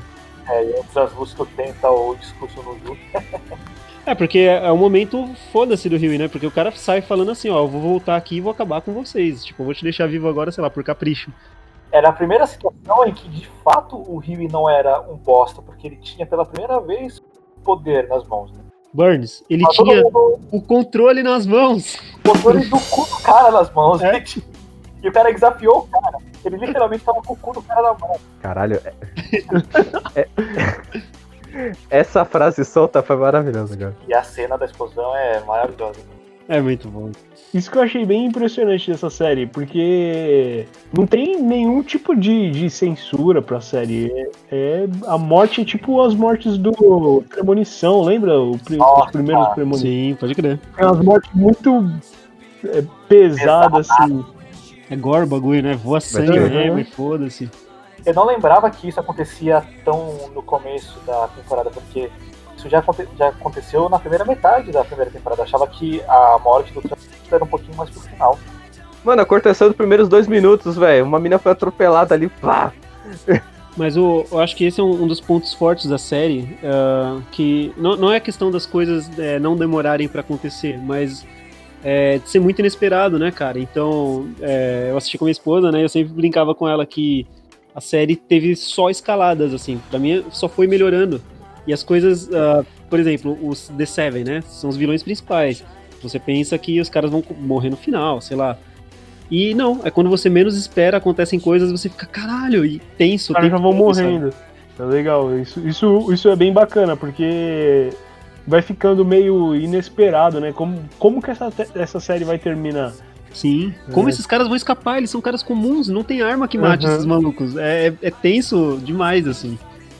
É, e entre as músicas tenta o discurso no Ju. <laughs> É, porque é o momento foda-se do Huey, né? Porque o cara sai falando assim, ó, eu vou voltar aqui e vou acabar com vocês. Tipo, eu vou te deixar vivo agora, sei lá, por capricho. Era a primeira situação em que de fato o Rio não era um bosta, porque ele tinha pela primeira vez poder nas mãos, né? Burns, ele Mas tinha todo mundo o controle nas mãos. botou ele do cu do cara nas mãos, É. gente. E o cara desafiou o cara. Ele literalmente tava com o cu do cara na mão. caralho. é- <laughs> é- Essa frase solta foi maravilhosa, cara. E a cena da explosão é maravilhosa. né? É muito bom. Isso que eu achei bem impressionante dessa série, porque não tem nenhum tipo de, de censura pra série. É, é- a morte é tipo as mortes do Premonição, lembra? O, Nossa, os primeiros cara. Premonições. Sim, pode crer. Tem umas mortes muito é, pesadas, assim. É gore o bagulho, né? Voa sangue e foda-se. Eu não lembrava que isso acontecia tão no começo da temporada, porque isso já, aconte- já aconteceu na primeira metade da primeira temporada. Eu achava que a morte do Trump era um pouquinho mais pro final. Mano, a cortação dos primeiros dois minutos, velho. Uma mina foi atropelada ali, pá. <laughs> Mas o, eu acho que esse é um, um dos pontos fortes da série, ah, que não, não é questão das coisas é, não demorarem pra acontecer, mas é, de ser muito inesperado, né, cara? Então, é, eu assisti com a minha esposa, né? Eu sempre brincava com ela que a série teve só escaladas, assim. Pra mim, só foi melhorando. E as coisas, ah, por exemplo, os The Seven, né? São os vilões principais. Você pensa que os caras vão morrer no final, sei lá. E não, é quando você menos espera, acontecem coisas, você fica, caralho, e tenso. Os caras já vão morrendo. Tá legal. Isso, isso, isso é bem bacana, porque vai ficando meio inesperado, né? Como, como que essa, essa série vai terminar? Sim. Como É. esses caras vão escapar? Eles são caras comuns, não tem arma que mate Aham. esses malucos. É, é- é tenso demais, assim.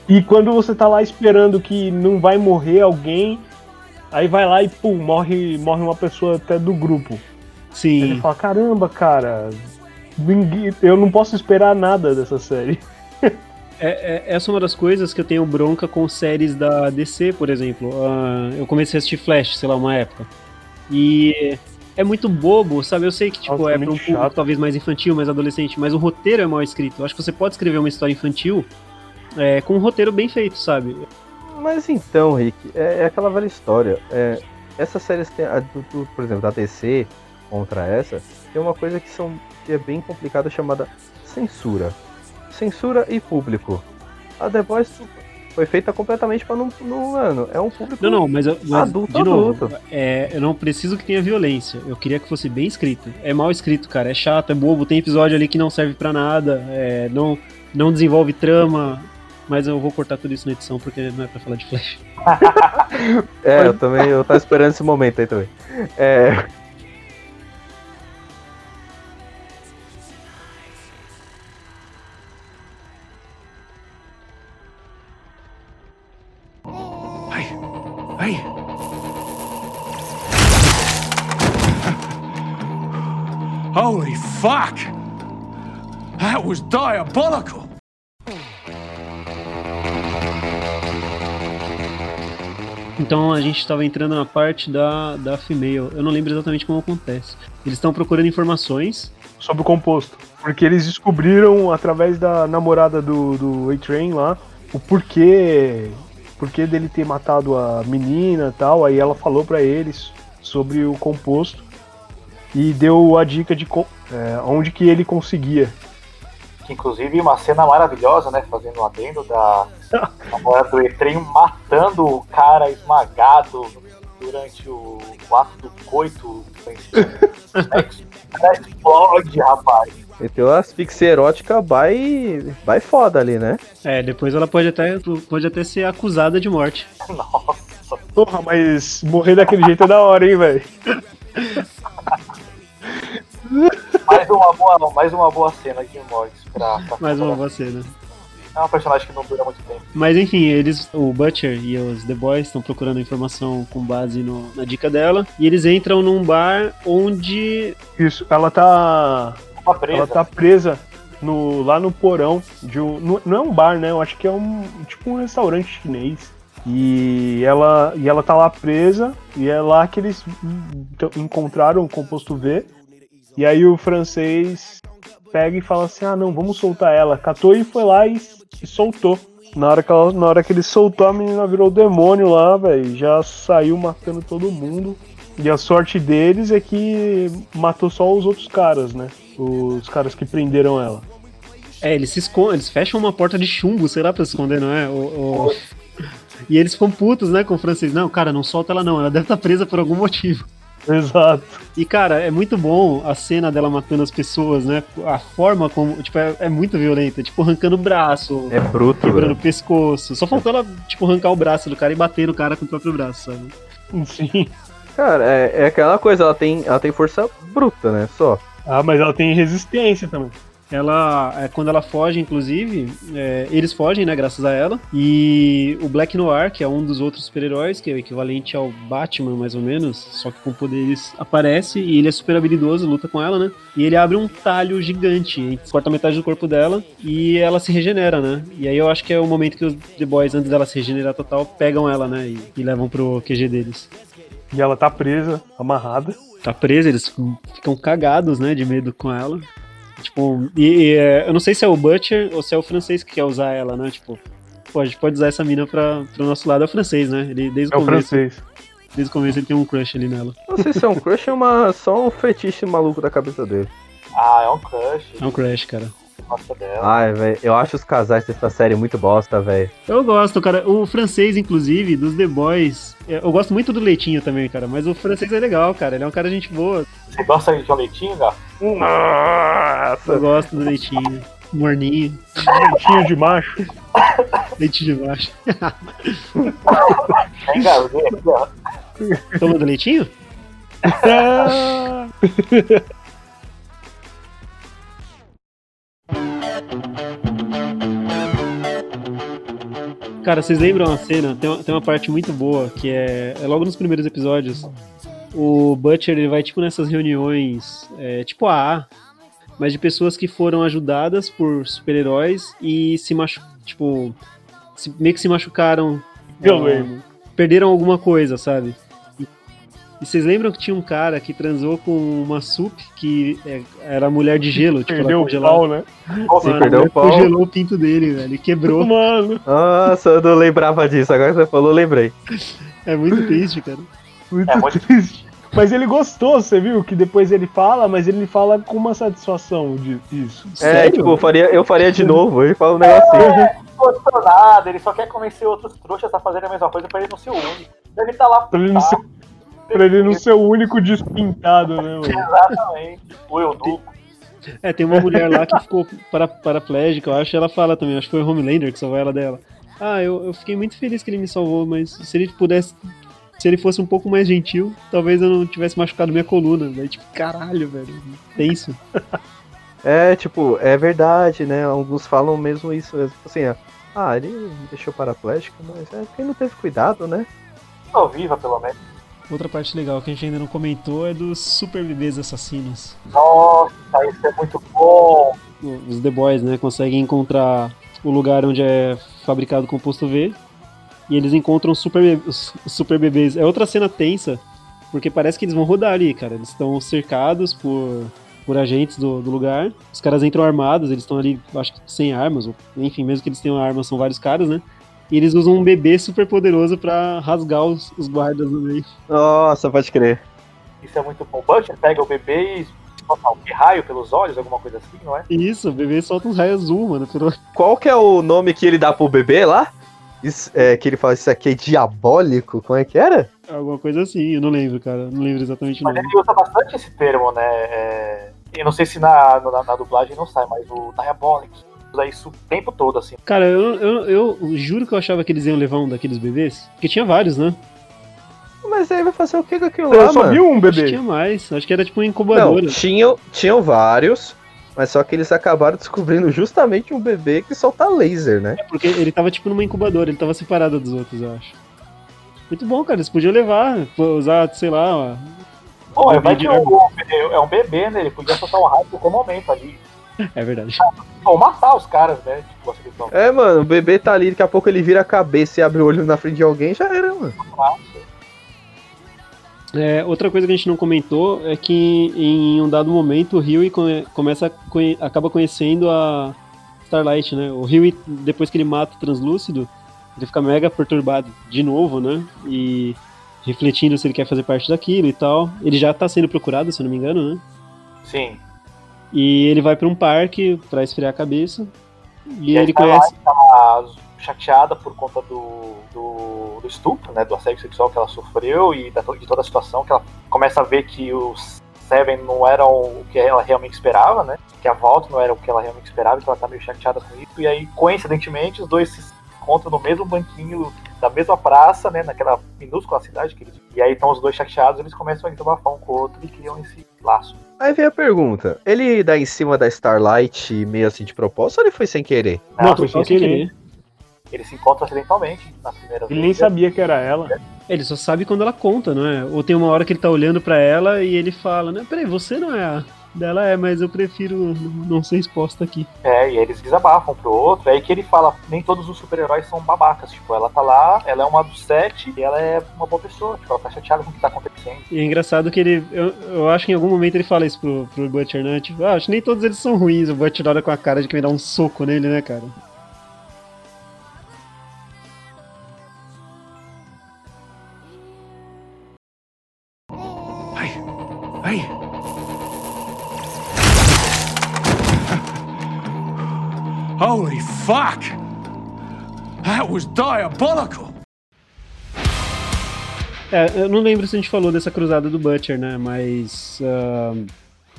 E quando você tá lá esperando que não vai morrer alguém, aí vai lá e pum, morre, morre uma pessoa até do grupo. Aí Sim. Ele fala, caramba, cara, eu não posso esperar nada dessa série. <laughs> É, é- essa é uma das coisas que eu tenho bronca com séries da DC, por exemplo. Ah, eu comecei a assistir Flash, sei lá, uma época. E é muito bobo, sabe? Eu sei que tipo, Nossa, é pra um público chato. talvez mais infantil, mais adolescente, mas o roteiro é mal escrito. Eu acho que você pode escrever uma história infantil é, com um roteiro bem feito, sabe? Mas então, Rick, é, é aquela velha história. É, essas séries, tem, a do- do- por exemplo, da DC contra essa, tem uma coisa que, são, que é bem complicada chamada censura. Censura e público. A The Boys foi feita completamente para não, não. Mano, é um público. Não, não, mas, eu- mas Adulto, de novo, adulto. é, eu não preciso que tenha violência. Eu queria que fosse bem escrito. É mal escrito, cara. É chato, é bobo. Tem episódio ali que não serve pra nada. é, não, não desenvolve trama. Mas eu vou cortar tudo isso na edição porque não é pra falar de Flash. <laughs> É, eu também. Eu tava esperando esse momento aí também. É. Holy fuck! That was diabolical! Então a gente tava entrando na parte da, da female. Eu não lembro exatamente como acontece. Eles estão procurando informações. sobre o composto. Porque eles descobriram, através da namorada do, do A-Train lá, o porquê, porquê dele ter matado a menina e tal. Aí ela falou pra eles sobre o composto e deu a dica de é, onde que ele conseguia. Que inclusive uma cena maravilhosa, né? Fazendo um adendo da namorada do E-Trem matando o cara esmagado durante o, o ato do coito. <laughs> Explode, rapaz. Meteu a asfixia erótica vai. vai foda ali, né? É, depois ela pode até, pode até ser acusada de morte. Nossa. Porra, mas morrer daquele jeito é da hora, hein, velho? Mais uma boa, mais uma boa cena de mortes pra, pra Mais uma boa cena. É um personagem que não dura muito tempo. Mas enfim, eles, o Butcher e os The Boys estão procurando informação com base no- na dica dela. E eles entram num bar onde. Isso, ela tá. Uma presa. Ela tá presa no, lá no porão de um. Não, não é um bar, né? Eu acho que é um. Tipo um restaurante chinês. E ela, e ela tá lá presa. E é lá que eles encontraram o composto V. E aí o francês pega e fala assim: ah, não, vamos soltar ela. Catou e foi lá e, e soltou. Na hora, que ela, na hora que ele soltou, a menina virou demônio lá, velho. Já saiu matando todo mundo. E a sorte deles é que matou só os outros caras, né? Os caras que prenderam ela. É, eles se escondem, eles fecham uma porta de chumbo, sei lá, pra se esconder, não é? O- o- E eles ficam putos, né, com o francês. Não, cara, não solta ela não, ela deve estar presa por algum motivo. Exato. E, cara, é muito bom a cena dela matando as pessoas, né? A forma como, tipo, é, é muito violenta. Tipo, arrancando o braço, É bruto, quebrando velho. o pescoço. Só faltou ela, tipo, arrancar o braço do cara e bater no cara com o próprio braço, sabe? Sim. Cara, é, é aquela coisa, ela tem, ela tem força bruta, né? Só. Ah, mas ela tem resistência também. Ela, é, quando ela foge, inclusive, é, eles fogem, né, graças a ela. E o Black Noir, que é um dos outros super-heróis, que é o equivalente ao Batman, mais ou menos, só que com poderes, aparece e ele é super habilidoso, luta com ela, né? E ele abre um talho gigante, corta metade do corpo dela e ela se regenera, né? E aí eu acho que é o momento que os The Boys, antes dela se regenerar total, pegam ela, né? E, e levam pro QG deles. E ela tá presa, amarrada. Tá presa, eles ficam- cagados, né, de medo com ela. Tipo, e, e, é, eu não sei se é o Butcher ou se é o francês que quer usar ela, né? Tipo, pô, a gente pode usar essa mina pra, pro nosso lado, é o francês, né? Ele, desde É o o começo, francês. desde o começo ele tem um crush ali nela. Não sei se é um <laughs> crush ou uma, só um fetiche maluco da cabeça dele. Ah, é um crush. É um crush, cara. Dela. Ai, velho, eu acho os casais dessa série muito bosta, velho. Eu gosto, cara. O francês, inclusive, dos The Boys. é, Eu gosto muito do Leitinho também, cara. Mas o francês é legal, cara. Ele é um cara de gente boa. Você gosta de um leitinho, Gá? Eu gosto do Leitinho. Morninho. Leitinho de macho. <laughs> Leitinho de aqui, ó. Tomando leitinho? <laughs> <laughs> Cara, vocês lembram uma cena? Tem uma, tem uma parte muito boa que é, é logo nos primeiros episódios. O Butcher ele vai tipo nessas reuniões, é, tipo AA, mas de pessoas que foram ajudadas por super-heróis e se machu tipo se- meio que se machucaram. Eu lembro. Perderam alguma coisa, sabe? E, vocês lembram que tinha um cara que transou com uma sup que é, era mulher de gelo, tipo, Perdeu o pau, né? Nossa, Mano, perdeu o pau. Congelou o pinto dele, velho. Quebrou. Mano, Nossa, eu não lembrava disso. Agora que você falou, eu lembrei. É muito triste, cara. muito É muito- triste. Mas ele gostou, você viu? Que depois ele fala, mas ele fala com uma satisfação de- disso. É, Sério? tipo, eu faria, eu faria de novo. Ele fala um negocinho. não gostou nada, ele só quer convencer outros trouxas a fazerem a mesma coisa pra ele não ser o único. Deve estar lá Pra ele não ser, pra ele não ser o único despintado, né, mano? Exatamente. O eunuco. É, tem uma mulher lá que ficou para, paraplégica, eu acho, e ela fala também, acho que foi o Homelander que salvou ela dela. Ah, eu, eu fiquei muito feliz que ele me salvou, mas se ele pudesse. Se ele fosse um pouco mais gentil, talvez eu não tivesse machucado minha coluna. Daí, tipo, caralho, velho. Tenso. É, tipo, é verdade, né? Alguns falam mesmo isso. mesmo. Assim, ó, ah, ele me deixou paraplégico, mas é porque não teve cuidado, né? Tô viva, pelo menos. Outra parte legal que a gente ainda não comentou é dos super bebês assassinos. Nossa, isso é muito bom. Os The Boys, né, conseguem encontrar o lugar onde é fabricado o composto V e eles encontram super, os super bebês. É outra cena tensa, porque parece que eles vão rodar ali, cara. Eles estão cercados por, por agentes do, do lugar. Os caras entram armados, eles estão ali, acho que sem armas, ou, enfim, mesmo que eles tenham armas, são vários caras, né? E eles usam um bebê super poderoso pra rasgar os, os guardas no meio. Nossa, pode crer. Isso é muito bom. O Butcher pega o bebê e solta um raio pelos olhos, alguma coisa assim, não é? Isso, o bebê solta uns raios azul, mano. pelo- Qual que é o nome que ele dá pro bebê lá? Isso, é, que ele fala, isso aqui é diabólico? Como é que era? Alguma coisa assim, eu não lembro, cara. Não lembro exatamente o Mas nome. ele usa bastante esse termo, né? É... Eu não sei se na, na, na dublagem não sai, mas o Diabolic usa isso o tempo todo, assim. Cara, eu, eu, eu juro que eu achava que eles iam levar um daqueles bebês. Porque tinha vários, né? Mas aí vai fazer o que com aquilo lá, Eu só mano? vi um Acho que bebê. tinha mais. Acho que era tipo uma Não, incubadora. tinham, tinham vários, mas só que eles acabaram descobrindo justamente um bebê que solta laser, né? Porque ele tava tipo numa incubadora, ele tava separado dos outros, eu acho. Muito bom, cara. Eles podiam levar, usar, sei lá, ó. Pô, vai de que o, é um bebê, né? Ele podia soltar um raio a qualquer momento ali. <laughs> É verdade. Ou matar os caras, né? Tipo, É, mano, o bebê tá ali, daqui a pouco ele vira a cabeça e abre o olho na frente de alguém, já era, mano. É, outra coisa que a gente não comentou é que em um dado momento o Huey come- começa a conhe- acaba conhecendo a Starlight, né? O Huey, depois que ele mata o Translúcido, ele fica mega perturbado de novo, né? E refletindo se ele quer fazer parte daquilo e tal. Ele já tá sendo procurado, se eu não me engano, né? Sim. E ele vai pra um parque pra esfriar a cabeça. E, E ele Starlight conhece. tá chateada por conta do, do, do estupro, né? Do assédio sexual que ela sofreu e da, de toda a situação, que ela começa a ver que os Seven não eram o que ela realmente esperava, né? Que a volta não era o que ela realmente esperava, então ela tá meio chateada com isso. E aí, coincidentemente, os dois se encontram no mesmo banquinho da mesma praça, né? Naquela minúscula cidade que eles... E aí estão os dois chateados, eles começam a desabafar um com o outro e criam esse laço. Aí vem a pergunta: ele dá em cima da Starlight meio assim de propósito ou ele foi sem querer? Não, foi sem querer. querer. Eles se encontram acidentalmente na primeira Ele vez. nem sabia que era ela. Ele só sabe quando ela conta, não é? Ou tem uma hora que ele tá olhando pra ela e ele fala, né? Peraí, você não é a. Dela é, mas eu prefiro não ser exposta aqui. É, e eles desabafam pro outro. É aí que ele fala: nem todos os super-heróis são babacas. Tipo, ela tá lá, ela é uma dos sete e ela é uma boa pessoa. Tipo, ela tá chateada com o que tá acontecendo. E é engraçado que ele. Eu, eu acho que em algum momento ele fala isso pro, pro Butcher, né? Tipo, ah, acho que nem todos eles são ruins. O Butcher olha com a cara de que vai dar um soco nele, né, cara? Fuck! That was diabolical! É, eu não lembro se a gente falou dessa cruzada do Butcher, né? Mas. ah,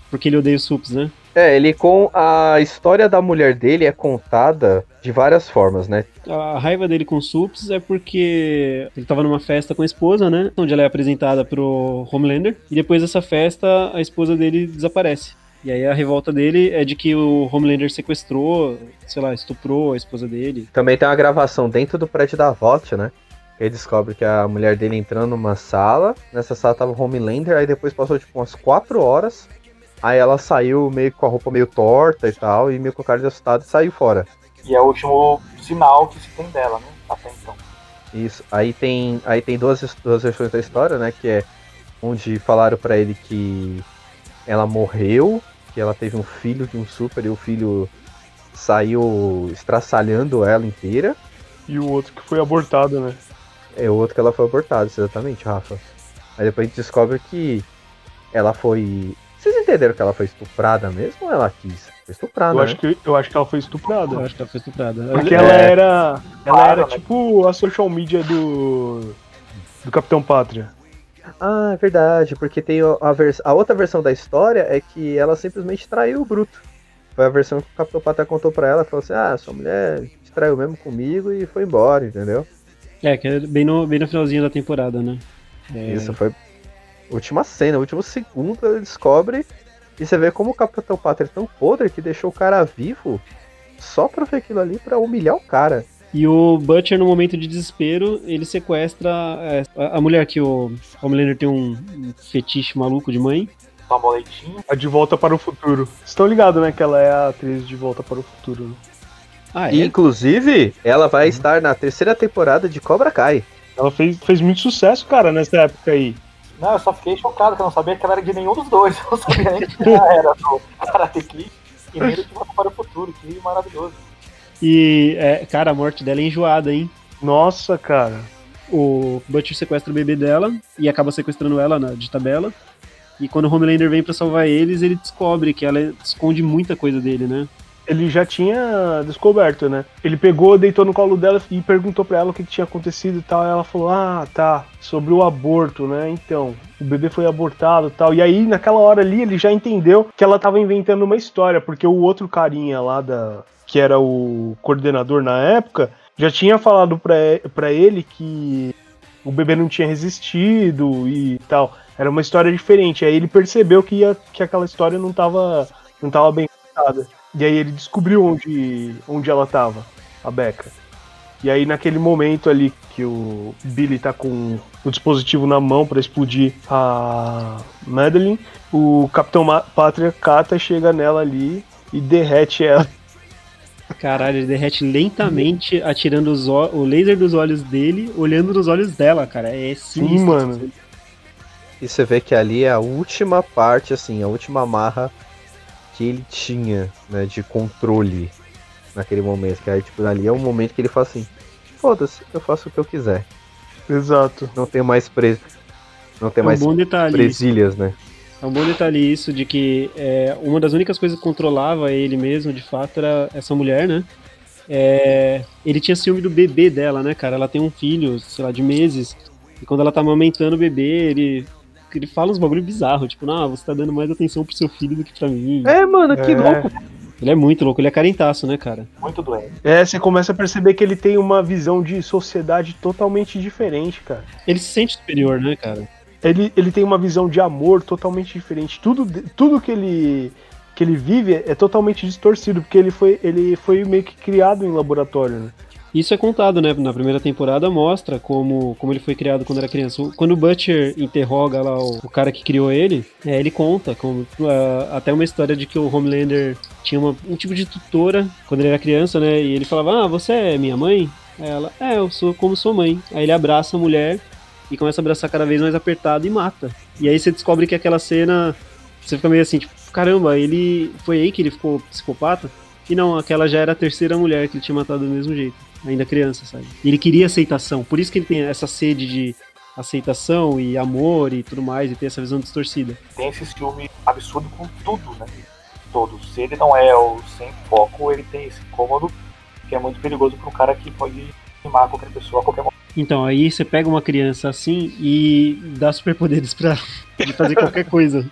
porque ele odeia os sups, né? É, ele com a história da mulher dele é contada de várias formas, né? A raiva dele com os sups é porque ele tava numa festa com a esposa, né? Onde ela é apresentada pro Homelander. E depois dessa festa, a esposa dele desaparece. E aí a revolta dele é de que o Homelander sequestrou, sei lá, estuprou a esposa dele. Também tem uma gravação dentro do prédio da VOT, né? Ele descobre que a mulher dele entrando numa sala. Nessa sala tava o Homelander, aí depois passou tipo umas 4 horas. Aí ela saiu meio com a roupa meio torta e tal, e meio com a cara de assustado e saiu fora. E é o último sinal que se tem dela, né? Até então. Isso. Aí tem, aí tem duas, duas versões da história, né? Que é onde falaram pra ele que ela morreu, que ela teve um filho de um super e o filho saiu estraçalhando ela inteira. E o outro que foi abortado, né? É o outro que ela foi abortada, exatamente, Rafa. Aí depois a gente descobre que ela foi. Vocês entenderam que ela foi estuprada mesmo ou ela quis? Foi estuprada, Eu né? acho, que, eu acho que ela foi estuprada. Eu acho que ela foi estuprada. Porque É, ela era. Ela era né? tipo a social media do. Do Capitão Pátria. Ah, é verdade, porque tem a, vers- a outra versão da história é que ela simplesmente traiu o Bruto. Foi a versão que o Capitão Pátria contou pra ela, falou assim, ah, sua mulher te traiu mesmo comigo e foi embora, entendeu? É, que é bem no, bem no finalzinho da temporada, né? É, Isso foi última cena, último segundo ele descobre e você vê como o Capitão Pátria é tão podre que deixou o cara vivo só pra ver aquilo ali pra humilhar o cara. E o Butcher, no momento de desespero, ele sequestra é, a, a mulher que o Homelander tem um, fetiche maluco de mãe. Toma leitinho. A De Volta para o Futuro. Vocês estão ligados, né? Que ela é a atriz de Volta para o Futuro. Né? Ah, E, é? inclusive, ela vai estar na terceira temporada de Cobra Kai. Ela fez, fez muito sucesso, cara, nessa época aí. Não, eu só fiquei chocado, que eu não sabia que ela era de nenhum dos dois. <laughs> Eu não sabia nem que ela era do Karate Kid e nem do De Volta para o Futuro. Que maravilhoso. E, é, cara, a morte dela é enjoada, hein? Nossa, cara. O Butcher sequestra o bebê dela e acaba sequestrando ela na, de tabela. E quando o Homelander vem pra salvar eles, ele descobre que ela esconde muita coisa dele, né? Ele já tinha descoberto, né? Ele pegou, deitou no colo dela e perguntou pra ela o que, que tinha acontecido e tal. E ela falou: Ah, tá, sobre o aborto, né? Então, o bebê foi abortado e tal. E aí, naquela hora ali, ele já entendeu que ela tava inventando uma história, porque o outro carinha lá da. Que era o coordenador na época, já tinha falado pra ele que o bebê não tinha resistido e tal. Era uma história diferente. Aí ele percebeu que, ia, que aquela história não tava, não tava bem contada. E aí ele descobriu onde, onde ela tava, a Becca. E aí naquele momento ali que o Billy tá com o dispositivo na mão pra explodir a Madeline, o Capitão Pátria cata, chega nela ali e derrete ela. Caralho, ele derrete lentamente, atirando o laser dos olhos dele, olhando nos olhos dela, cara. É Sim, sinistro. mano. E você vê que ali é a última parte, assim, a última amarra que ele tinha, né, de controle naquele momento. Que aí, tipo, ali é o momento que ele fala assim, foda-se, eu faço o que eu quiser. Exato. Não tem mais preso. Não tem É um mais detalhe. presilhas, né? É um bom detalhe isso de que é, uma das únicas coisas que controlava ele mesmo, de fato, era essa mulher, né? É, ele tinha ciúme do bebê dela, né, cara? Ela tem um filho, sei lá, de meses. E quando ela tá amamentando o bebê, ele, ele fala uns bagulho bizarro, tipo, não, você tá dando mais atenção pro seu filho do que pra mim. É, mano, que É. louco. Ele é muito louco, ele é carentaço, né, cara? Muito doente. É, você começa a perceber que ele tem uma visão de sociedade totalmente diferente, cara. Ele se sente superior, né, cara? Ele, ele tem uma visão de amor totalmente diferente. Tudo, tudo que ele que ele vive é totalmente distorcido, porque ele foi, ele foi meio que criado em laboratório, né? Isso é contado, né? Na primeira temporada mostra como, como ele foi criado quando era criança. Quando o Butcher interroga lá o, o cara que criou ele, é, ele conta como, ah, até uma história de que o Homelander tinha uma- um tipo de tutora quando ele era criança, né? E ele falava, ah, você é minha mãe? Ela, é, eu sou como sua mãe. Aí ele abraça a mulher e começa a abraçar cada vez mais apertado e mata. E aí você descobre que aquela cena, você fica meio assim, tipo, caramba, ele foi aí que ele ficou psicopata? E não, aquela já era a terceira mulher que ele tinha matado do mesmo jeito, ainda criança, sabe? E ele queria aceitação, por isso que ele tem essa sede de aceitação e amor e tudo mais, e tem essa visão distorcida. Tem esse ciúme absurdo com tudo, né? todo. Se ele não é o sem foco, ele tem esse incômodo que é muito perigoso para um cara que pode queimar qualquer pessoa a qualquer momento. Então, aí você pega uma criança assim e dá superpoderes pra de fazer qualquer coisa.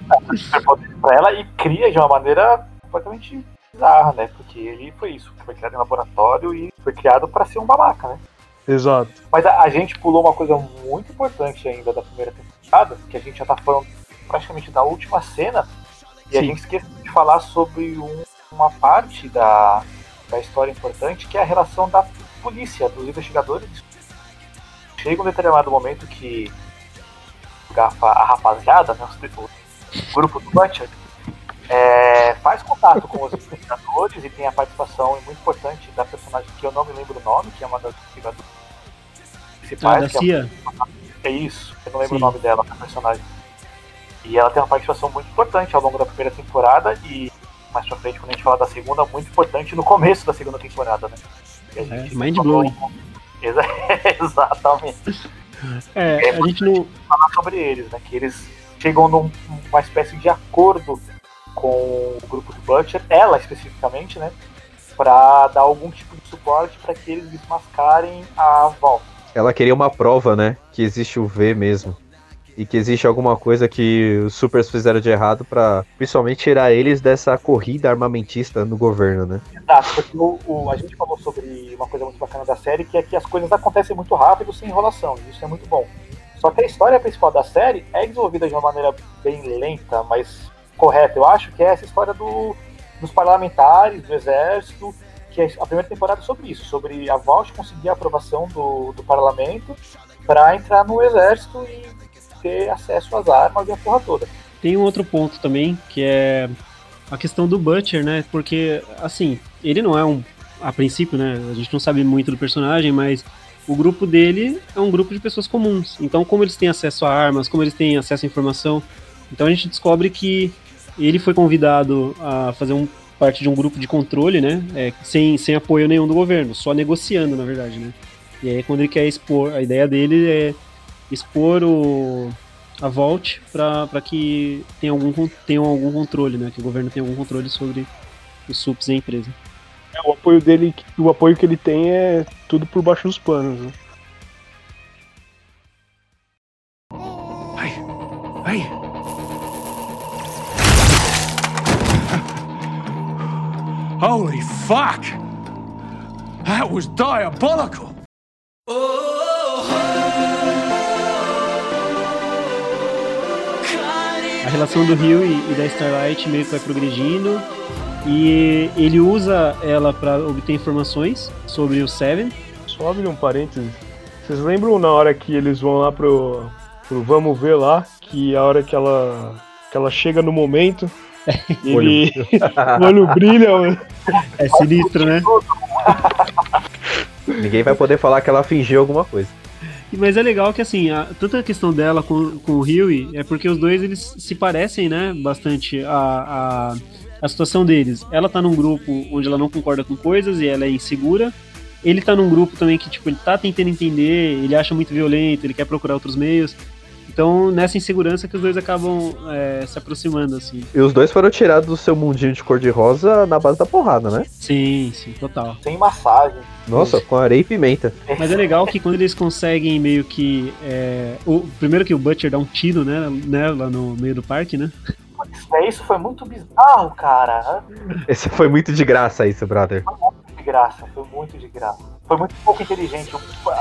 Pra ela e cria de uma maneira completamente bizarra, né? Porque ele foi isso, foi criado em laboratório e foi criado para ser um babaca, né? Exato. Mas a, a gente pulou uma coisa muito importante ainda da primeira temporada, que a gente já tá falando praticamente da última cena, e a Sim. gente esqueceu de falar sobre um- uma parte da, da história importante, que é a relação da polícia, dos investigadores. Chega um determinado momento que a rapaziada, né, o grupo do Butcher, é, faz contato com os investigadores e tem a participação muito importante da personagem que eu não me lembro o nome, que é uma das investigadoras Ah, principais, da que é CIA? é isso, eu não lembro Sim. o nome dela, da personagem. E ela tem uma participação muito importante ao longo da primeira temporada e mais pra frente, quando a gente fala da segunda, muito importante no começo da segunda temporada, né? E a É, mind blowing. Exa- <laughs> Exatamente. É, a gente não. Falar sobre eles, né? Que eles chegam num- numa espécie de acordo com o grupo do Butcher, ela especificamente, né? Pra dar algum tipo de suporte para que eles desmascarem a volta. Ela queria uma prova, né? Que existe o V mesmo. E que existe alguma coisa que os supers fizeram de errado pra principalmente tirar eles dessa corrida armamentista no governo, né? Exato, porque o, o- a gente falou sobre uma coisa muito bacana da série, que é que as coisas acontecem muito rápido, sem enrolação, e isso é muito bom. Só que a história principal da série é desenvolvida de uma maneira bem lenta, mas correta. Eu acho que é essa história do, dos parlamentares, do exército, que a primeira temporada é sobre isso, sobre a Vault conseguir a aprovação do, do parlamento para entrar no exército e ter acesso às armas e a porra toda. Tem um outro ponto também, que é a questão do Butcher, né? Porque, assim, ele não é um. A princípio, né? A gente não sabe muito do personagem, mas o grupo dele é um grupo de pessoas comuns. Então, como eles têm acesso a armas, como eles têm acesso à informação, então a gente descobre que ele foi convidado a fazer um, parte de um grupo de controle, né? É, sem, sem apoio nenhum do governo, só negociando, na verdade, né? E aí, quando ele quer expor, a ideia dele é expor o, a Vault para que tenha algum, tenham algum controle, né? Que o governo tenha algum controle sobre os subs e a empresa. É, o apoio dele, o apoio que ele tem é tudo por baixo dos panos. Né? Hey, hey. Holy fuck! That was diabolical! A relação do Rio e, e da Starlight meio que vai progredindo e ele usa ela para obter informações sobre o Seven. Só abrir um parênteses. Vocês lembram na hora que eles vão lá pro, pro Vamos Ver lá, que a hora que ela, que ela chega no momento, <laughs> ele, <laughs> o olho brilha, mano. É sinistro, né? Ninguém vai poder falar que ela fingiu alguma coisa. Mas é legal que assim, a, tanto a questão dela com, com o Huey é porque os dois eles se parecem, né? Bastante a, a, a situação deles. Ela tá num grupo onde ela não concorda com coisas e ela é insegura. Ele tá num grupo também que, tipo, ele tá tentando entender, ele acha muito violento, ele quer procurar outros meios. Então, nessa insegurança que os dois acabam é, se aproximando, assim. E os dois foram tirados do seu mundinho de cor-de-rosa na base da porrada, né? Sim, sim, total. Sem massagem. Nossa, com areia e pimenta. Mas é legal que quando eles conseguem meio que. é, o, primeiro que o Butcher dá um tiro, né, né? Lá no meio do parque, né? É, isso foi muito bizarro, cara. Esse foi muito de graça isso, brother. de graça, foi muito de graça. Foi muito pouco inteligente.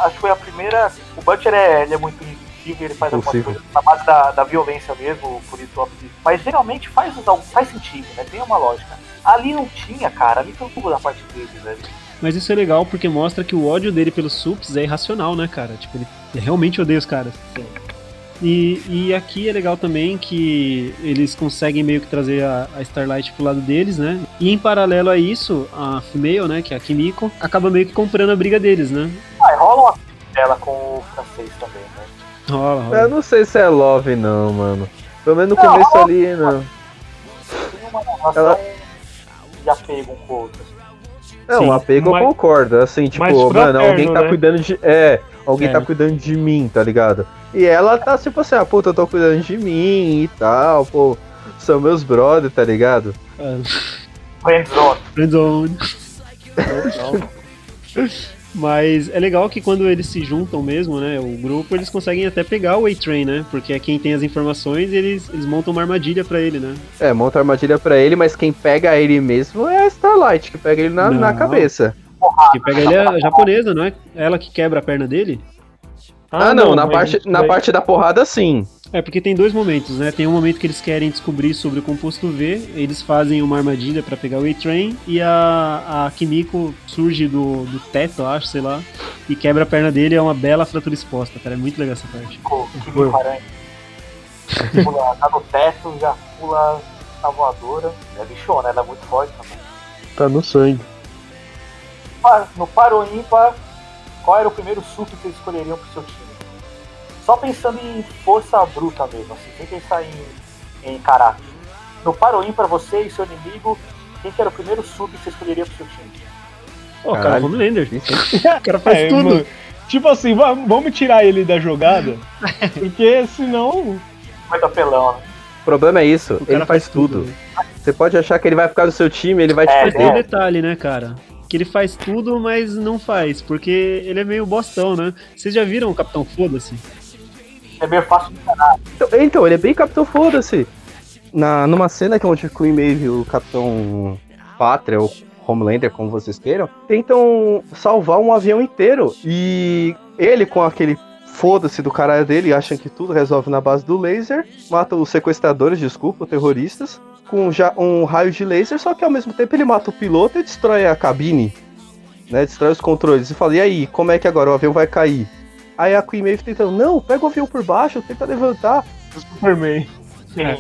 Acho que foi a primeira. O Butcher é, ele é muito intuitivo, ele faz algumas Impulsivo. coisas na base da, da violência mesmo, por isso óbvio. Mas geralmente faz, faz sentido, né? Tem uma lógica. Ali não tinha, cara, ali foi um pouco da parte dele, velho. Mas isso é legal porque mostra que o ódio dele pelos sups é irracional, né, cara? Tipo, ele realmente odeia os caras. E, e aqui é legal também que eles conseguem meio que trazer a, a Starlight pro lado deles, né? E em paralelo a isso, a Female, né, que é a Kimiko, acaba meio que comprando a briga deles, né? Ah, rola uma dela com o francês também, né? Rola, Eu rola. não sei se é love, não, mano. Pelo menos no Não, começo não. ali, não. Tem uma Ela- de apego um com o outro. Não, Sim, apego mas- eu concordo. Assim, tipo, mano, alguém tá né? cuidando de. É, alguém É. tá cuidando de mim, tá ligado? E ela tá tipo assim, ah, puta, eu tô cuidando de mim e tal, pô. São meus brother, tá ligado? Ah, Friendzone. Friendzone. <laughs> Mas é legal que quando eles se juntam mesmo, né? O grupo, eles conseguem até pegar o A-Train, né? Porque é quem tem as informações eles, eles montam uma armadilha pra ele, né? É, monta armadilha pra ele, mas quem pega ele mesmo é a Starlight, que pega ele na, na Não. cabeça. Quem pega ele é a japonesa, não é? Ela que quebra a perna dele? Ah, não, na, mas parte, na parte da porrada, sim. É, porque tem dois momentos, né? Tem um momento que eles querem descobrir sobre o composto V, eles fazem uma armadilha pra pegar o A-Train e a, a Kimiko surge do, do teto, eu acho, sei lá, e quebra a perna dele, é uma bela fratura exposta, cara. É muito legal essa parte. Tipo, que aranha. Pula, tá no teto, já pula na voadora. É bichona, ela é muito forte também. Tá no sangue. No par ou ímpar, qual era o primeiro sup que vocês escolheriam pro seu time? Só pensando em força bruta mesmo, assim, sem pensar em, em caráter. No par ou ímpar, você e seu inimigo, quem que era o primeiro sup que você escolheria pro seu time? Ó, cara, Caralho. Homelander. <laughs> O cara faz É, tudo. mano, tipo assim, va- vamos tirar ele da jogada, <laughs> porque senão. Muito apelão, né? O problema é isso, O ele faz tudo. Você pode achar que ele vai ficar no seu time, ele vai te É, Mas tem um perder. detalhe, né, cara? Que ele faz tudo, mas não faz, porque ele é meio bostão, né? Vocês já viram o Capitão Foda-se? É meio fácil de enganar. Então, então, ele é bem Capitão Foda-se. Na, numa cena que é onde o Queen Maeve o Capitão Pátria, ou Homelander, como vocês queiram, tentam salvar um avião inteiro. E ele, com aquele foda-se do caralho dele, acham que tudo resolve na base do laser, mata os sequestradores, desculpa, terroristas, com já um raio de laser, só que ao mesmo tempo ele mata o piloto e destrói a cabine, né? Destrói os controles. E fala, e aí, como é que agora o avião vai cair? Aí a Queen Maeve tentando, não, pega o avião por baixo, tenta levantar. Superman. Sim.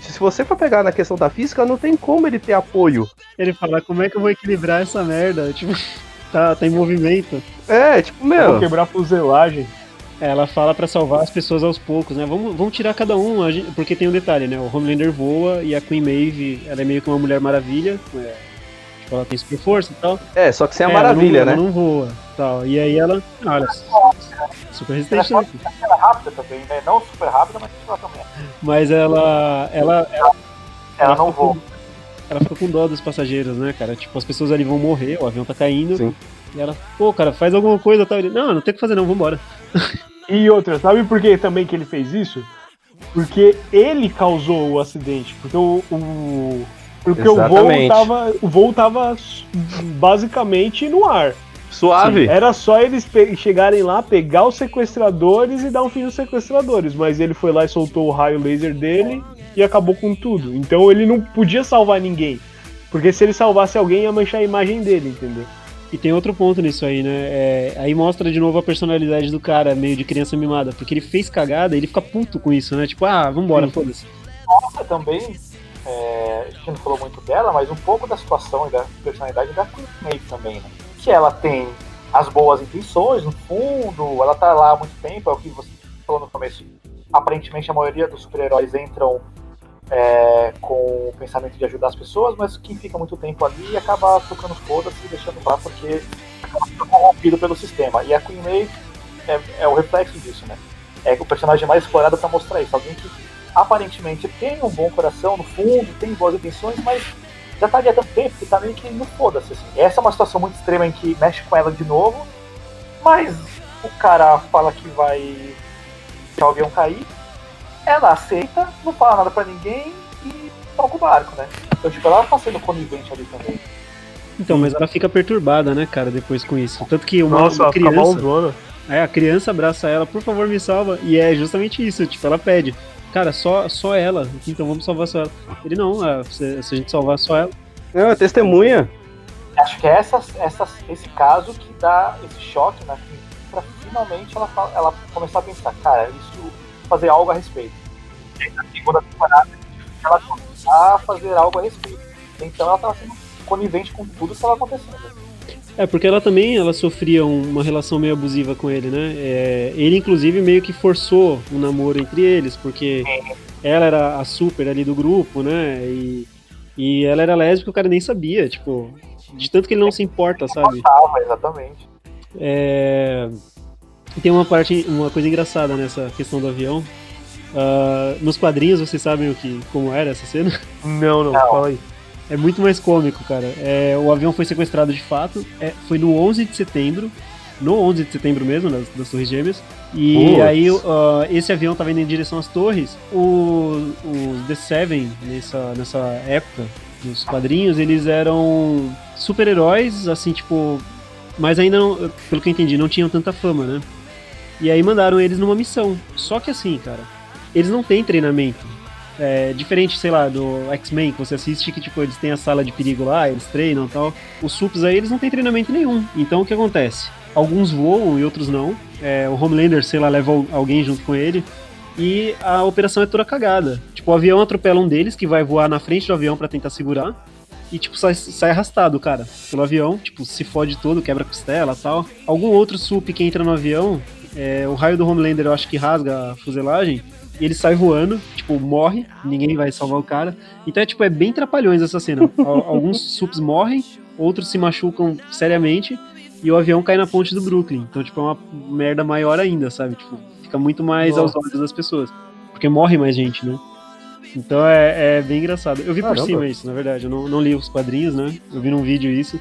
Se você for pegar na questão da física, não tem como ele ter apoio. Ele fala, como é que eu vou equilibrar essa merda? Tipo, <laughs> tá, tá em movimento. É, tipo, Vou meu. quebrar a fuselagem. Ela fala pra salvar as pessoas aos poucos, né? Vamos, vamos tirar cada um, a gente- porque tem um detalhe, né? O Homelander voa e a Queen Maeve, ela é meio que uma mulher maravilha, é, tipo, ela tem super força e tal. É, só que sem a É, ela maravilha, não, né? Ela não voa, tal. E aí ela, olha, super Ela resistente, pode né? ser ela é rápida também, né? Não super rápida, mas ela também. é. mas ela, ela, Ela não fica com- voa. ela fica com dó dos passageiros, né, cara? Tipo, as pessoas ali vão morrer, o avião tá caindo. Sim. E ela, pô, cara, faz alguma coisa, tal. Ele, não, não tem o que fazer não, vambora. E outra, sabe por que também que ele fez isso? Porque ele causou o acidente. Porque o. o- porque o voo, Exatamente. tava, o voo tava basicamente no ar. Suave. Era só eles chegarem lá, pegar os sequestradores e dar um fim nos sequestradores. Mas ele foi lá e soltou o raio laser dele e acabou com tudo. Então ele não podia salvar ninguém. Porque se ele salvasse alguém, ia manchar a imagem dele, entendeu? E tem outro ponto nisso aí, né? É, aí mostra de novo a personalidade do cara, meio de criança mimada. Porque ele fez cagada e ele fica puto com isso, né? Tipo, ah, vambora, Sim. foda-se. Nossa, também, é, a gente não falou muito dela, mas um pouco da situação e da personalidade da Queen Maeve também, né? Que ela tem as boas intenções, no fundo, ela tá lá há muito tempo, é o que você falou no começo. Aparentemente a maioria dos super-heróis entram é, com o pensamento de ajudar as pessoas, mas quem fica muito tempo ali acaba tocando foda-se e deixando lá porque acaba sendo corrompido pelo sistema. E a Queen Maeve é, é o reflexo disso, né? É o personagem mais explorado pra mostrar isso. Alguém que aparentemente tem um bom coração no fundo, tem boas intenções, mas já tá ali há tanto tempo que tá meio que no foda-se. Assim. Essa é uma situação muito extrema em que mexe com ela de novo, mas o cara fala que vai deixar o avião cair, ela aceita, não fala nada pra ninguém e toca o barco, né? Então, tipo, ela tá sendo conivente ali também. Então, mas ela fica perturbada, né, cara, depois com isso. Tanto que uma, Nossa, uma criança. Aí a criança abraça ela, por favor, me salva. E é justamente isso, tipo, ela pede. Cara, só, só ela. Então vamos salvar só ela. Ele não, ah, se, se a gente salvar só ela. Não, é testemunha. Acho que é essa, essa, esse caso que dá esse choque na Queen pra finalmente ela, ela começar a pensar, cara, isso fazer algo a respeito. E aí, na segunda temporada ela começar a fazer algo a respeito. Então ela tava sendo conivente com tudo que estava acontecendo. É, porque ela também ela sofria um- uma relação meio abusiva com ele, né? É, ele, inclusive, meio que forçou um namoro entre eles, porque ela era a super ali do grupo, né? E, e ela era lésbica, o cara nem sabia, tipo, de tanto que ele não se importa, sabe? Exatamente. É, Tem uma parte, uma coisa engraçada nessa questão do avião, Ah, nos quadrinhos, vocês sabem o que, como era essa cena? Não, não, Não. fala aí. É muito mais cômico, cara. É, o avião foi sequestrado de fato. é, foi no 11 de setembro. No 11 de setembro mesmo, das, das Torres Gêmeas. E Putz. aí, ah, esse avião tava indo em direção às torres. O- Os The Seven, nessa, nessa época, dos quadrinhos, eles eram super-heróis, assim, tipo. Mas ainda, não, pelo que eu entendi, não tinham tanta fama, né? E aí mandaram eles numa missão. Só que assim, cara, eles não têm treinamento. É, diferente, sei lá, do X-Men, que você assiste que, tipo, eles têm a sala de perigo lá, eles treinam e tal. Os sups aí, eles não têm treinamento nenhum. Então, o que acontece? Alguns voam e outros não. É, o Homelander, sei lá, leva al- alguém junto com ele. E a operação é toda cagada. Tipo, o avião atropela um deles, que vai voar na frente do avião pra tentar segurar. E, tipo, sai, sai arrastado, cara, pelo avião. Tipo, se fode todo, quebra costela tal. Algum outro sup que entra no avião, é, o raio do Homelander eu acho que rasga a fuselagem. E ele sai voando, tipo, morre, ninguém vai salvar o cara. Então é tipo, é bem trapalhões essa cena. <laughs> Al- Alguns sups morrem, outros se machucam seriamente, e o avião cai na ponte do Brooklyn. Então, tipo, é uma merda maior ainda, sabe? Tipo, fica muito mais aos olhos das pessoas. Porque morre mais gente, né? Então é, é bem engraçado. Eu vi por Caramba. cima isso, na verdade. Eu não, não li os quadrinhos, né? Eu vi num vídeo isso.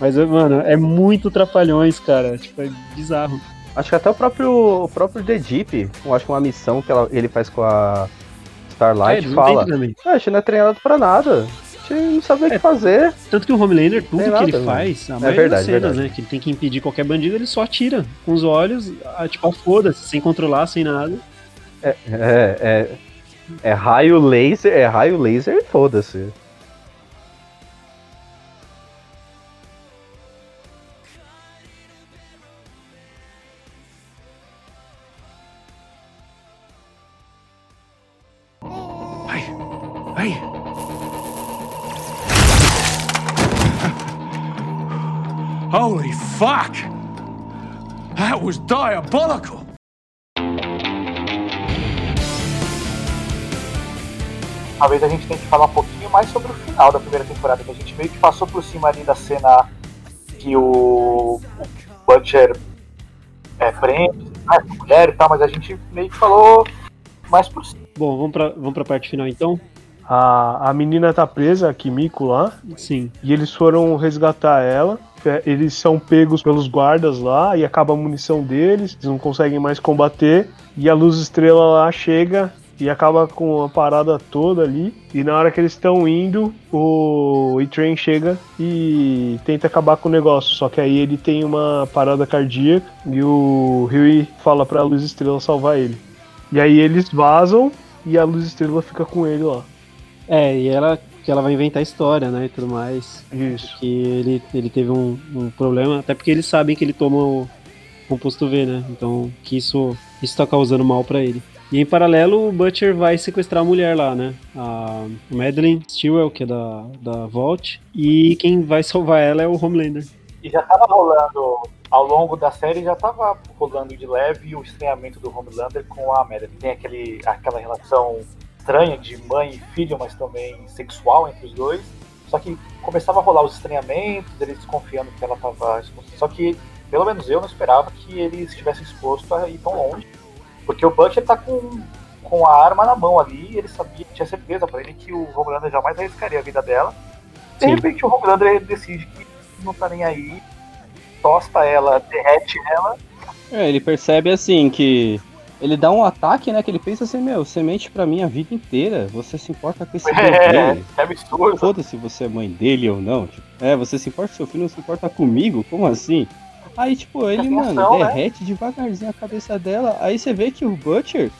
Mas, mano, é muito trapalhões, cara. Tipo, é bizarro. Acho que até o próprio, o próprio The Deep, eu acho que uma missão que ela- ele faz com a É, Starlight têm fala. Ah, a gente não é treinado pra nada. A gente não sabe o que É. fazer. Tanto que o Homelander, tudo que ele nada, faz, a É maioria verdade, das cenas, verdade. né? Que ele tem que impedir qualquer bandido, ele só atira com os olhos, tipo, foda-se, sem controlar, sem nada. É, é, é raio laser, é raio laser e foda-se. Hey. Holy fuck! That was diabolical! Talvez a gente tenha que falar um pouquinho mais sobre o final da primeira temporada, que a gente meio que passou por cima ali da cena que o, o Butcher é, prende, né, mulher e tal, mas a gente meio que falou mais por cima. Bom, vamos pra, vamos pra parte final então? A, a menina tá presa, a Kimiko lá, Sim. e eles foram resgatar ela. É, Eles são pegos pelos guardas lá e acaba a munição deles, eles não conseguem mais combater. E a luz estrela lá chega e acaba com a parada toda ali. E na hora que eles estão indo, o E-Train chega e tenta acabar com o negócio. Só que aí ele tem uma parada cardíaca e o Huey fala pra luz estrela salvar ele. E aí eles vazam e a luz estrela fica com ele lá. É, e ela que ela vai inventar história, né, e tudo mais. Isso. Que ele, ele teve um, um problema, até porque eles sabem que ele toma o composto V, né? Então, que isso, isso tá causando mal pra ele. E em paralelo, o Butcher vai sequestrar a mulher lá, né? A Madeline Stewart, que é da, da Vault. E quem vai salvar ela é o Homelander. E já tava rolando, ao longo da série, já tava rolando de leve o estranhamento do Homelander com a Madeline. Tem aquele, aquela relação estranha de mãe e filho, mas também sexual entre os dois. Só que começava a rolar os estranhamentos, eles desconfiando que ela tava exposta. Só que, pelo menos eu não esperava que ele estivesse exposto a ir tão longe. Porque o Butcher tá com, com a arma na mão ali, ele sabia, tinha certeza pra ele que o Homelander jamais arriscaria a vida dela. De Sim. repente o Homelander decide que não tá nem aí, tosta ela, derrete ela. É, ele percebe assim que ele dá um ataque, né? Que ele pensa assim, meu, você mente pra mim a vida inteira. Você se importa com esse <laughs> É, bebê? é absurdo. Foda-se se você é mãe dele ou não. Tipo, é, você se importa com seu filho, não se importa comigo? Como assim? Aí, tipo, ele, mano, né? derrete devagarzinho a cabeça dela. Aí você vê que o Butcher.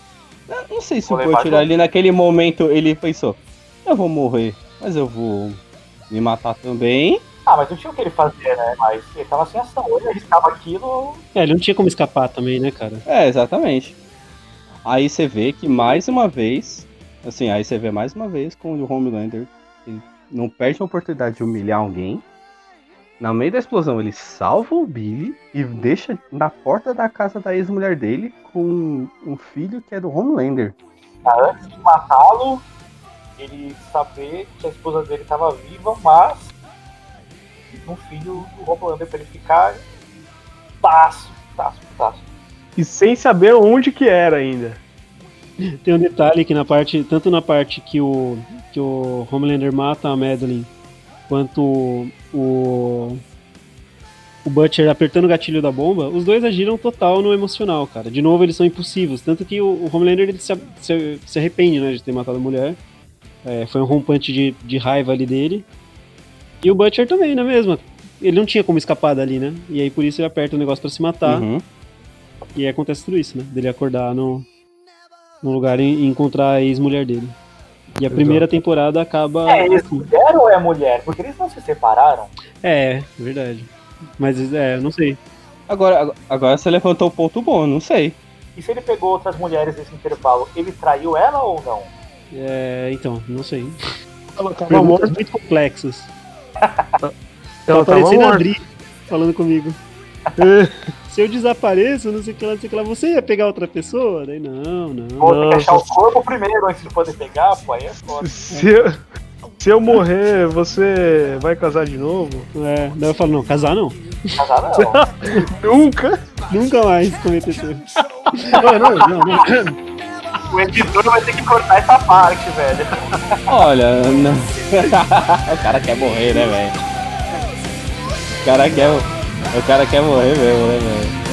Não sei se Vou o Butcher ali naquele momento ele pensou: eu vou morrer, mas eu vou me matar também. Ah, mas não tinha o que ele fazer, né? Mas ele tava sem ação. Ou ele arriscava aquilo, É, ele não tinha como escapar também, né, cara? É, exatamente. Aí você vê que mais uma vez, assim, aí você vê mais uma vez com o Homelander, ele não perde a oportunidade de humilhar alguém. No meio da explosão, ele salva o Billy e deixa na porta da casa da ex-mulher dele com um filho que é do Homelander. tá? antes de matá-lo, ele saber que a esposa dele tava viva, mas um filho do Homelander pra ele ficar taço, taço, taço. E sem saber onde que era ainda. Tem um detalhe que na parte, tanto na parte que o que o Homelander mata a Madeline, quanto o o Butcher apertando o gatilho da bomba, os dois agiram total no emocional, cara. De novo, eles são impulsivos, tanto que o, o Homelander ele se, se, se arrepende, né, de ter matado a mulher. É, foi um rompante de, de raiva ali dele. E o Butcher também, na mesma. Ele não tinha como escapar dali, né? E aí por isso ele aperta o negócio pra se matar. Uhum. E aí acontece tudo isso, né? Dele acordar no, no lugar e encontrar a ex-mulher dele. E a primeira temporada acaba. É assim. ex-mulher ou é mulher? Porque eles não se separaram. É, verdade. Mas é, não sei. Agora, agora você levantou um ponto bom, não sei. E se ele pegou outras mulheres nesse intervalo, ele traiu ela ou não? É, então, não sei. Perguntas muito complexas. Ela Tá parecendo a. Adri falando comigo. <laughs> Se eu desapareço, não sei o que lá, não sei o que lá, você ia pegar outra pessoa? Daí não, não. Vou ter que achar o corpo primeiro antes de poder pegar, pô, aí é foda. Se eu, se eu morrer, você vai casar de novo? É, daí eu falo, não, casar não. Casar não. <laughs> Nunca! Nunca mais cometer erro. Não, não, não, não. O editor vai ter que cortar essa parte, velho. Olha, não- <laughs> o cara quer morrer, né, velho? O cara quer, o cara quer morrer mesmo, né, velho?